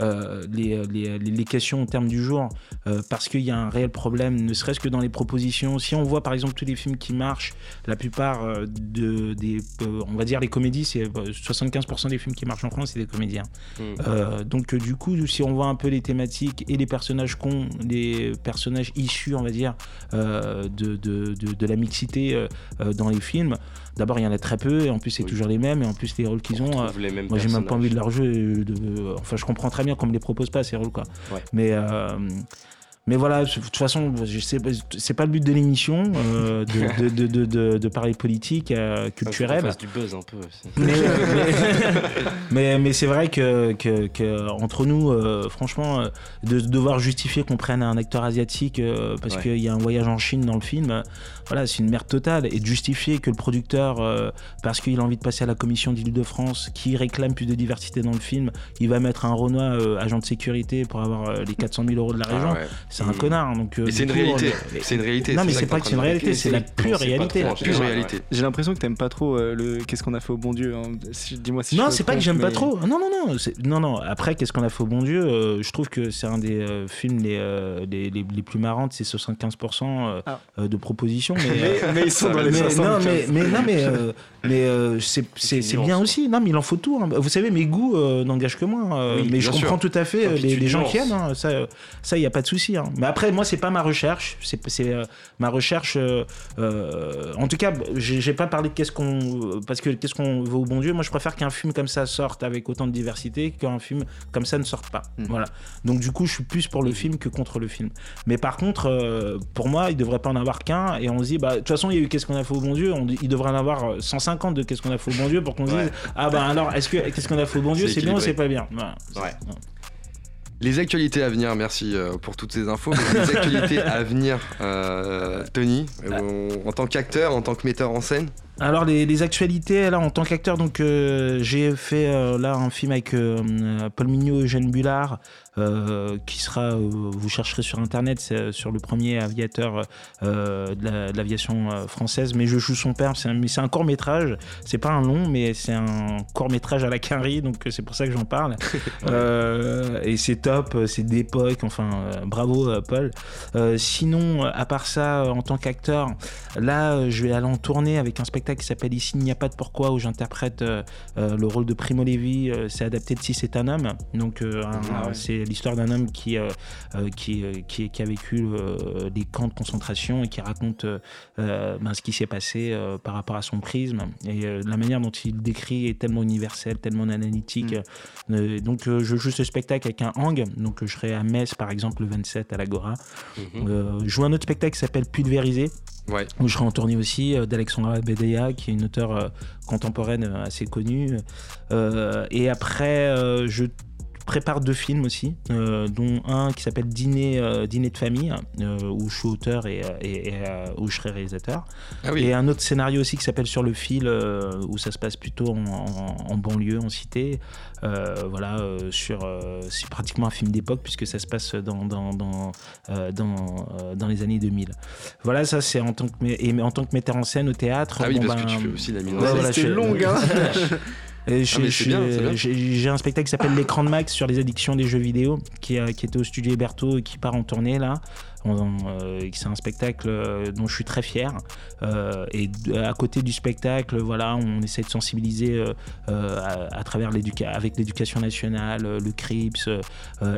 euh, les, les, les- questions au terme du jour, euh, parce qu'il y a un réel problème, ne serait-ce que dans les propositions. Si on voit par exemple tous les films qui marchent, la plupart de, des, on va dire les comédies, c'est euh, 75% des films qui marchent en France, c'est des comédiens. Euh, donc du coup, si on voit un peu les thématiques et les personnages cons, les personnages issus, on va dire, de, de, de, la mixité dans les films, d'abord il y en a très peu, et en plus c'est Oui. toujours les mêmes, et en plus les rôles qu'ils On ont... euh, les mêmes moi, j'ai même pas envie de leur jouer. De... Enfin, je comprends très bien qu'on me les propose pas ces rôles, quoi. Ouais. Mais euh, mais voilà, de toute façon, c'est pas le but de l'émission euh, de, de, de, de, parler politique, euh, culturelle. fasse du buzz un peu aussi. Mais, mais, c'est vrai que, que, que, entre nous, euh, franchement, de devoir justifier qu'on prenne un acteur asiatique parce qu'il y a un voyage en Chine dans le film, voilà, c'est une merde totale. Et de justifier que le producteur, parce qu'il a envie de passer à la commission d'Île-de-France, qui réclame plus de diversité dans le film, il va mettre un Renoir agent de sécurité pour avoir les 400 000 euros de la ah région c'est un connard. Donc, euh, c'est une réalité. C'est une réalité. Non, mais c'est pas que c'est une réalité, c'est la pure réalité. réalité. J'ai l'impression que t'aimes pas trop euh, le qu'est-ce qu'on a fait au bon Dieu. Hein. Dis-moi si Non, c'est pas que j'aime pas trop. Non, non, non. Non, non. Après, qu'est-ce qu'on a fait au bon Dieu euh, Je trouve que c'est un des films les, les, les, plus marrants. C'est 75% ah. de propositions. Mais, ils sont dans les 75. Non, mais, mais, non, mais, mais c'est bien aussi. Non, mais il en faut tout. Hein. Vous savez, mes goûts n'engagent que moi. mais je comprends tout à fait les gens qui aiment. Hein. Ça, il n'y a pas de souci. Mais après, moi, c'est pas ma recherche. C'est euh, ma recherche. Euh, euh, en tout cas, j'ai pas parlé de qu'est-ce qu'on. Parce que qu'est-ce qu'on veut au bon Dieu. Moi, je préfère qu'un film comme ça sorte avec autant de diversité qu'un film comme ça ne sorte pas. Hmm. Voilà. Donc, du coup, je suis plus pour le film que contre le film. Mais par contre, pour moi, il devrait pas en avoir qu'un. Et on se dit, bah, de toute façon, il y a eu qu'est-ce qu'on a fait au bon Dieu. On, il devrait en avoir 150 de qu'est-ce qu'on a fait au bon Dieu pour qu'on se dise, ah bah alors, est-ce que qu'est-ce qu'on a fait au bon Dieu, c'est bien ou c'est pas bien? Ouais. Les actualités à venir, merci euh, pour toutes ces infos. les actualités à venir, euh, Tony, euh, en tant qu'acteur, en tant que metteur en scène alors les, actualités là en tant qu'acteur donc j'ai fait là un film avec Paul Mignot et Eugène Bullard euh, qui sera, euh, vous chercherez sur internet, c'est euh, sur le premier aviateur de l'aviation française, mais je joue son père, c'est un, un court métrage, c'est pas un long, mais c'est un court métrage à la Quinry, donc c'est pour ça que j'en parle. et c'est top, c'est d'époque, enfin bravo Paul. sinon, à part ça, en tant qu'acteur, là je vais aller en tournée avec un spectacle qui s'appelle Ici il n'y a pas de pourquoi, où j'interprète le rôle de Primo Levi, c'est adapté de Si c'est un homme, donc ah c'est l'histoire d'un homme qui, euh, euh, qui, euh, qui, qui, a vécu des camps de concentration et qui raconte ben, ce qui s'est passé par rapport à son prisme. Et la manière dont il décrit est tellement universelle, tellement analytique. Mm. donc je joue ce spectacle avec un hang, donc je serai à Metz par exemple le 27 à l'Agora. Mm-hmm. je joue un autre spectacle qui s'appelle Pulvérisé. Où je serai en tournée aussi d'Alexandra Bedea, qui est une auteure contemporaine assez connue. et après, je prépare deux films aussi, euh, dont un qui s'appelle Dîner, euh, Dîner de famille, euh, où je suis auteur et, où je serai réalisateur. Ah et un autre scénario aussi qui s'appelle Sur le fil, où ça se passe plutôt en, banlieue, en cité. voilà, sur, c'est pratiquement un film d'époque puisque ça se passe dans, dans, dans, dans, les années 2000. Voilà, ça c'est en tant que, et en tant que metteur en scène au théâtre. Ah oui, parce que tu ben, fais aussi la mise en scène. C'est long, hein j'ai un spectacle qui s'appelle L'écran de Max sur les addictions des jeux vidéo, qui, a, qui était au studio Héberto et qui part en tournée là. Euh, c'est un spectacle euh, dont je suis très fier. Euh, et à côté du spectacle, voilà, on essaie de sensibiliser à, travers l'éducation, avec l'éducation nationale, le CRIPS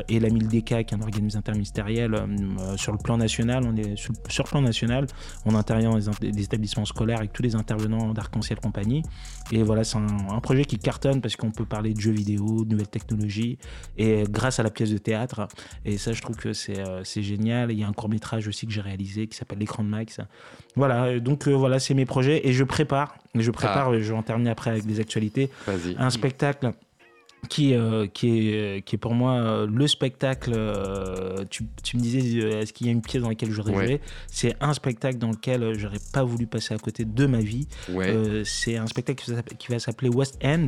et la MILDECA, qui est un organisme interministériel. sur le plan national, on est sur, le plan national, on intervient dans les, établissements scolaires avec tous les intervenants d'Arc-en-Ciel Compagnie. Et voilà, c'est un, projet qui cartonne parce qu'on peut parler de jeux vidéo, de nouvelles technologies, et grâce à la pièce de théâtre. Et ça, je trouve que c'est génial. Il y a un court métrage aussi que j'ai réalisé qui s'appelle L'écran de Max. Voilà, donc euh, voilà, c'est mes projets et je prépare, je prépare, ah. je vais en terminer après avec des actualités, un spectacle qui, euh, qui, est, qui est pour moi euh, le spectacle. tu, tu, me disais, est-ce qu'il y a une pièce dans laquelle je rêverais C'est un spectacle dans lequel j'aurais pas voulu passer à côté de ma vie. c'est un spectacle qui va s'appeler West End.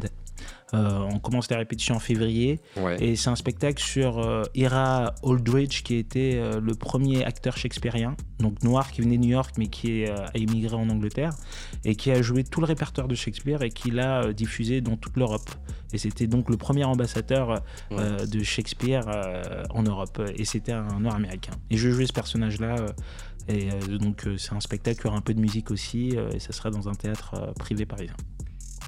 Euh, on commence les répétitions en février. Et c'est un spectacle sur euh, Ira Aldridge, qui était euh, le premier acteur shakespearien, donc noir, qui venait de New York, mais qui a immigré en Angleterre, et qui a joué tout le répertoire de Shakespeare et qui l'a diffusé dans toute l'Europe. Et c'était donc le premier ambassadeur de Shakespeare en Europe. Et c'était un noir américain. Et je jouais ce personnage-là. et donc c'est un spectacle qui aura un peu de musique aussi. et ça sera dans un théâtre privé parisien.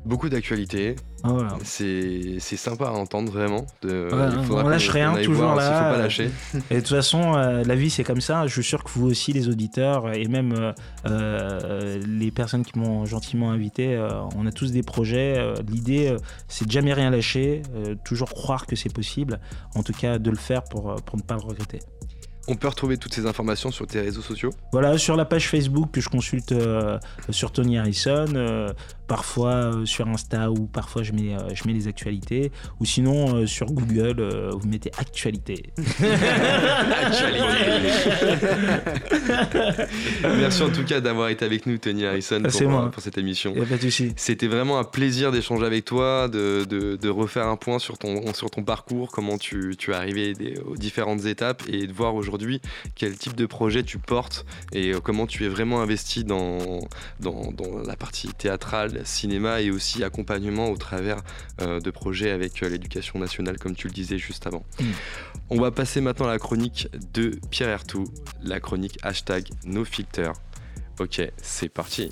Beaucoup d'actualités. Ah, c'est sympa à entendre vraiment. De, on lâche rien, toujours là. Faut pas lâcher. Et de toute façon, euh, la vie c'est comme ça. Je suis sûr que vous aussi, les auditeurs et même euh, euh, les personnes qui m'ont gentiment invité, on a tous des projets. L'idée, c'est de jamais rien lâcher, toujours croire que c'est possible. En tout cas, de le faire pour, pour ne pas le regretter. On peut retrouver toutes ces informations sur tes réseaux sociaux? Voilà, sur la page Facebook que je consulte euh, sur Tony Harrison, euh, parfois euh, sur Insta ou parfois je mets, je mets les actualités, ou sinon sur Google, vous mettez actualité. actualité. Merci en tout cas d'avoir été avec nous, Tony Harrison, pour, pour, cette émission. C'était vraiment un plaisir d'échanger avec toi, de, de, refaire un point sur ton, sur ton parcours, comment tu, tu es arrivé aux différentes étapes et de voir aujourd'hui quel type de projet tu portes et euh, comment tu es vraiment investi dans, dans, la partie théâtrale, cinéma et aussi accompagnement au travers euh, de projets avec euh, l'éducation nationale, comme tu le disais juste avant. Mm. On va passer maintenant à la chronique de Pierre Ertou, la chronique hashtag NoFilter. Ok, c'est parti.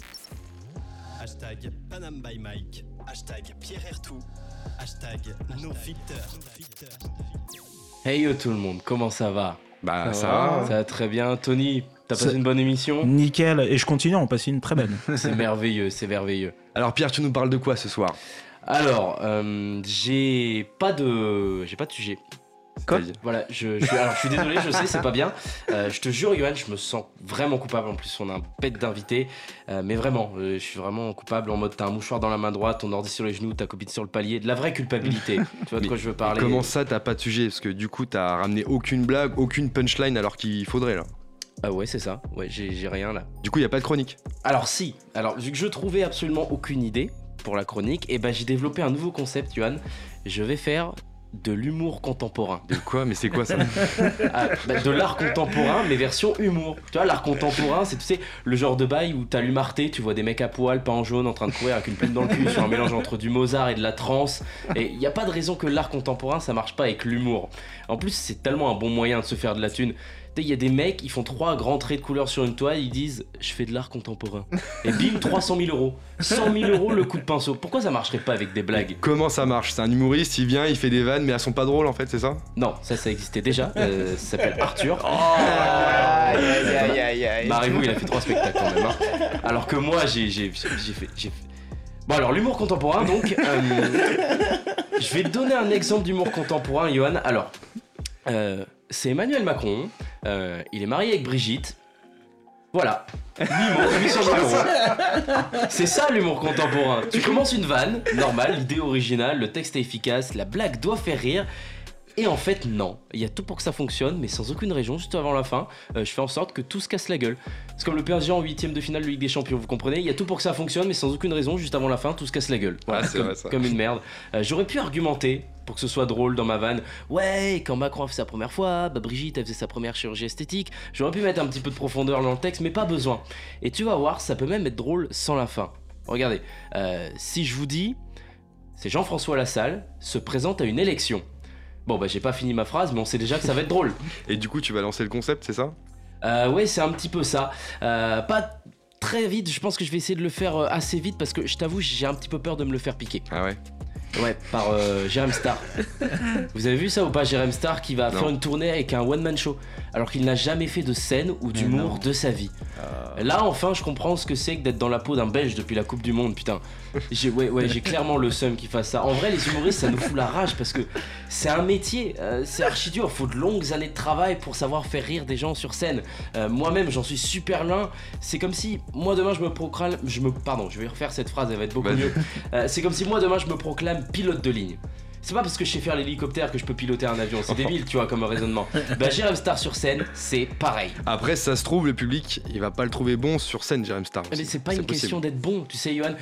Hashtag Panam by Mike, hashtag Pierre Ertou, hashtag NoFilter. Hey yo tout le monde, comment ça va? Bah ça, va. Ça va très bien. Tony, t'as passé une bonne émission Nickel. Et je continue à en passer une très bonne. c'est merveilleux, c'est merveilleux. Alors Pierre, tu nous parles de quoi ce soir? Alors, euh, j'ai pas de, j'ai pas de sujet. Voilà, je, alors, je suis désolé, je sais, c'est pas bien. Euh, je te jure, Johan, je me sens vraiment coupable. En plus, on a un pet d'invité. Euh, mais vraiment, euh, je suis vraiment coupable en mode t'as un mouchoir dans la main droite, ton ordi sur les genoux, ta copine sur le palier. De la vraie culpabilité. tu vois de quoi je veux parler? Comment ça, t'as pas de sujet? Parce que du coup, t'as ramené aucune blague, aucune punchline alors qu'il faudrait là. Ah ouais, c'est ça. Ouais, j'ai rien là. Du coup, il y a pas de chronique Alors, si. Alors, vu que je trouvais absolument aucune idée pour la chronique, et eh ben j'ai développé un nouveau concept, Johan. Je vais faire de l'humour contemporain. De quoi? Mais c'est quoi ça? Ah, bah, De l'art contemporain, mais version humour. Tu vois, l'art contemporain, c'est tu sais, le genre de bail où t'as l'humarté, tu vois des mecs à poil, pas en jaune, en train de courir avec une plume dans le cul, sur un mélange entre du Mozart et de la trance. Et il n'y a pas de raison que l'art contemporain, ça marche pas avec l'humour. En plus, c'est tellement un bon moyen de se faire de la thune il y a des mecs, ils font trois grands traits de couleur sur une toile, ils disent je fais de l'art contemporain. Et bim, 300 000 euros. 100 000 euros le coup de pinceau. Pourquoi ça marcherait pas avec des blagues Comment ça marche? C'est un humoriste, il vient, il fait des vannes, mais elles sont pas drôles en fait, c'est ça? Non, ça, ça existait déjà. Euh, ça s'appelle Arthur. Oh, aïe, aïe, aïe, il a fait trois spectacles quand même. Hein. Alors que moi, j'ai fait, fait. Bon, alors l'humour contemporain, donc. Euh, je vais te donner un exemple d'humour contemporain, Johan. Alors. Euh, c'est Emmanuel Macron. Euh, il est marié avec Brigitte. Voilà. C'est ça l'humour contemporain. Tu commences une vanne, normal, l'idée originale, le texte est efficace, la blague doit faire rire. Et en fait, non. Il y a tout pour que ça fonctionne, mais sans aucune raison, juste avant la fin, euh, je fais en sorte que tout se casse la gueule. C'est comme le PSG en huitième de finale de Ligue des Champions, vous comprenez? Il y a tout pour que ça fonctionne, mais sans aucune raison, juste avant la fin, tout se casse la gueule. Voilà, comme, une merde. Euh, j'aurais pu argumenter pour que ce soit drôle dans ma vanne. Ouais, quand Macron a fait sa première fois, bah Brigitte a fait sa première chirurgie esthétique. J'aurais pu mettre un petit peu de profondeur dans le texte, mais pas besoin. Et tu vas voir, ça peut même être drôle sans la fin. Regardez, euh, si je vous dis, c'est Jean-François Lassalle se présente à une élection. Bon, bah j'ai pas fini ma phrase, mais on sait déjà que ça va être drôle. Et du coup, tu vas lancer le concept, c'est ça? Euh, Ouais, c'est un petit peu ça. Euh, pas très vite, je pense que je vais essayer de le faire euh, assez vite parce que je t'avoue, j'ai un petit peu peur de me le faire piquer. Ah ouais? Ouais, par euh, Jérém Star. Vous avez vu ça ou pas, Jérém Star qui va faire une tournée avec un one-man show alors qu'il n'a jamais fait de scène ou d'humour de sa vie. Euh. Là, enfin, je comprends ce que c'est que d'être dans la peau d'un Belge depuis la Coupe du Monde, putain. J'ai ouais, ouais, j'ai clairement le seum qui fasse ça. En vrai, les humoristes, ça nous fout la rage parce que c'est un métier, euh, c'est archi dur. Faut de longues années de travail pour savoir faire rire des gens sur scène. Euh, moi-même, j'en suis super loin. C'est comme si moi demain je me proclame, je me, pardon, je vais refaire cette phrase, elle va être beaucoup mieux. c'est comme si moi demain je me proclame pilote de ligne. C'est pas parce que je sais faire l'hélicoptère que je peux piloter un avion, c'est débile, tu vois, comme raisonnement. Bah, Jérém Star sur scène, c'est pareil. Après, ça se trouve, le public, il va pas le trouver bon sur scène, Jérém Star. Mais c'est pas une question d'être bon, tu sais, Johan.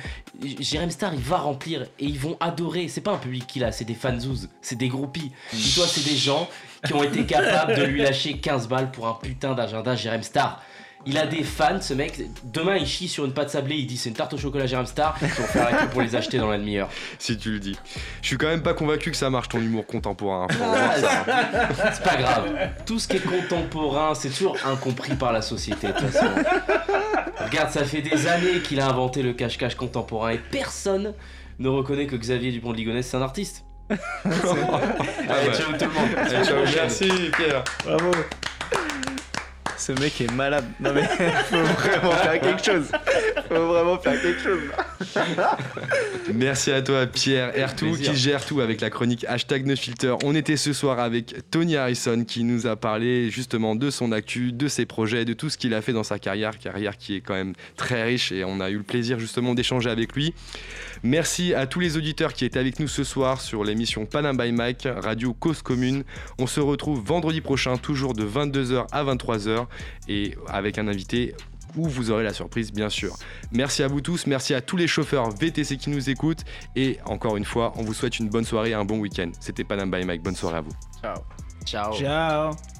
Jérém Star, il va remplir et ils vont adorer. C'est pas un public qu'il a, c'est des fanzouz, c'est des groupies. Dis-toi, c'est des gens qui ont été capables de lui lâcher 15 balles pour un putain d'agenda Jérém Star. Il a des fans, ce mec. Demain, il chie sur une pâte sablée, il dit c'est une tarte au chocolat Jérém Star. Ils vont faire la queue pour les acheter dans la demi-heure. Si tu le dis. Je suis quand même pas convaincu que ça marche ton humour contemporain. Ah, c'est pas grave. Tout ce qui est contemporain, c'est toujours incompris par la société, de toute façon. Regarde, ça fait des années qu'il a inventé le cache-cache contemporain et personne ne reconnaît que Xavier Dupont de Ligonnès, c'est un artiste. Allez, ciao tout le monde. ciao, merci Pierre. Bravo. Ce mec est malade. Non mais faut vraiment faire quelque chose. Faut vraiment faire quelque chose. Merci à toi Pierre Ertou qui gère tout avec la chronique hashtag NoFilter. On était ce soir avec Tony Harrison qui nous a parlé justement de son actu, de ses projets, de tout ce qu'il a fait dans sa carrière, carrière qui est quand même très riche et on a eu le plaisir justement d'échanger avec lui. Merci à tous les auditeurs qui étaient avec nous ce soir sur l'émission Panam by Mike, Radio Cause Commune. On se retrouve vendredi prochain, toujours de 22h à 23h et avec un invité où vous aurez la surprise bien sûr. Merci à vous tous, merci à tous les chauffeurs VTC qui nous écoutent et encore une fois, on vous souhaite une bonne soirée et un bon week-end. C'était Panam by Mike, bonne soirée à vous. Ciao. Ciao. Ciao.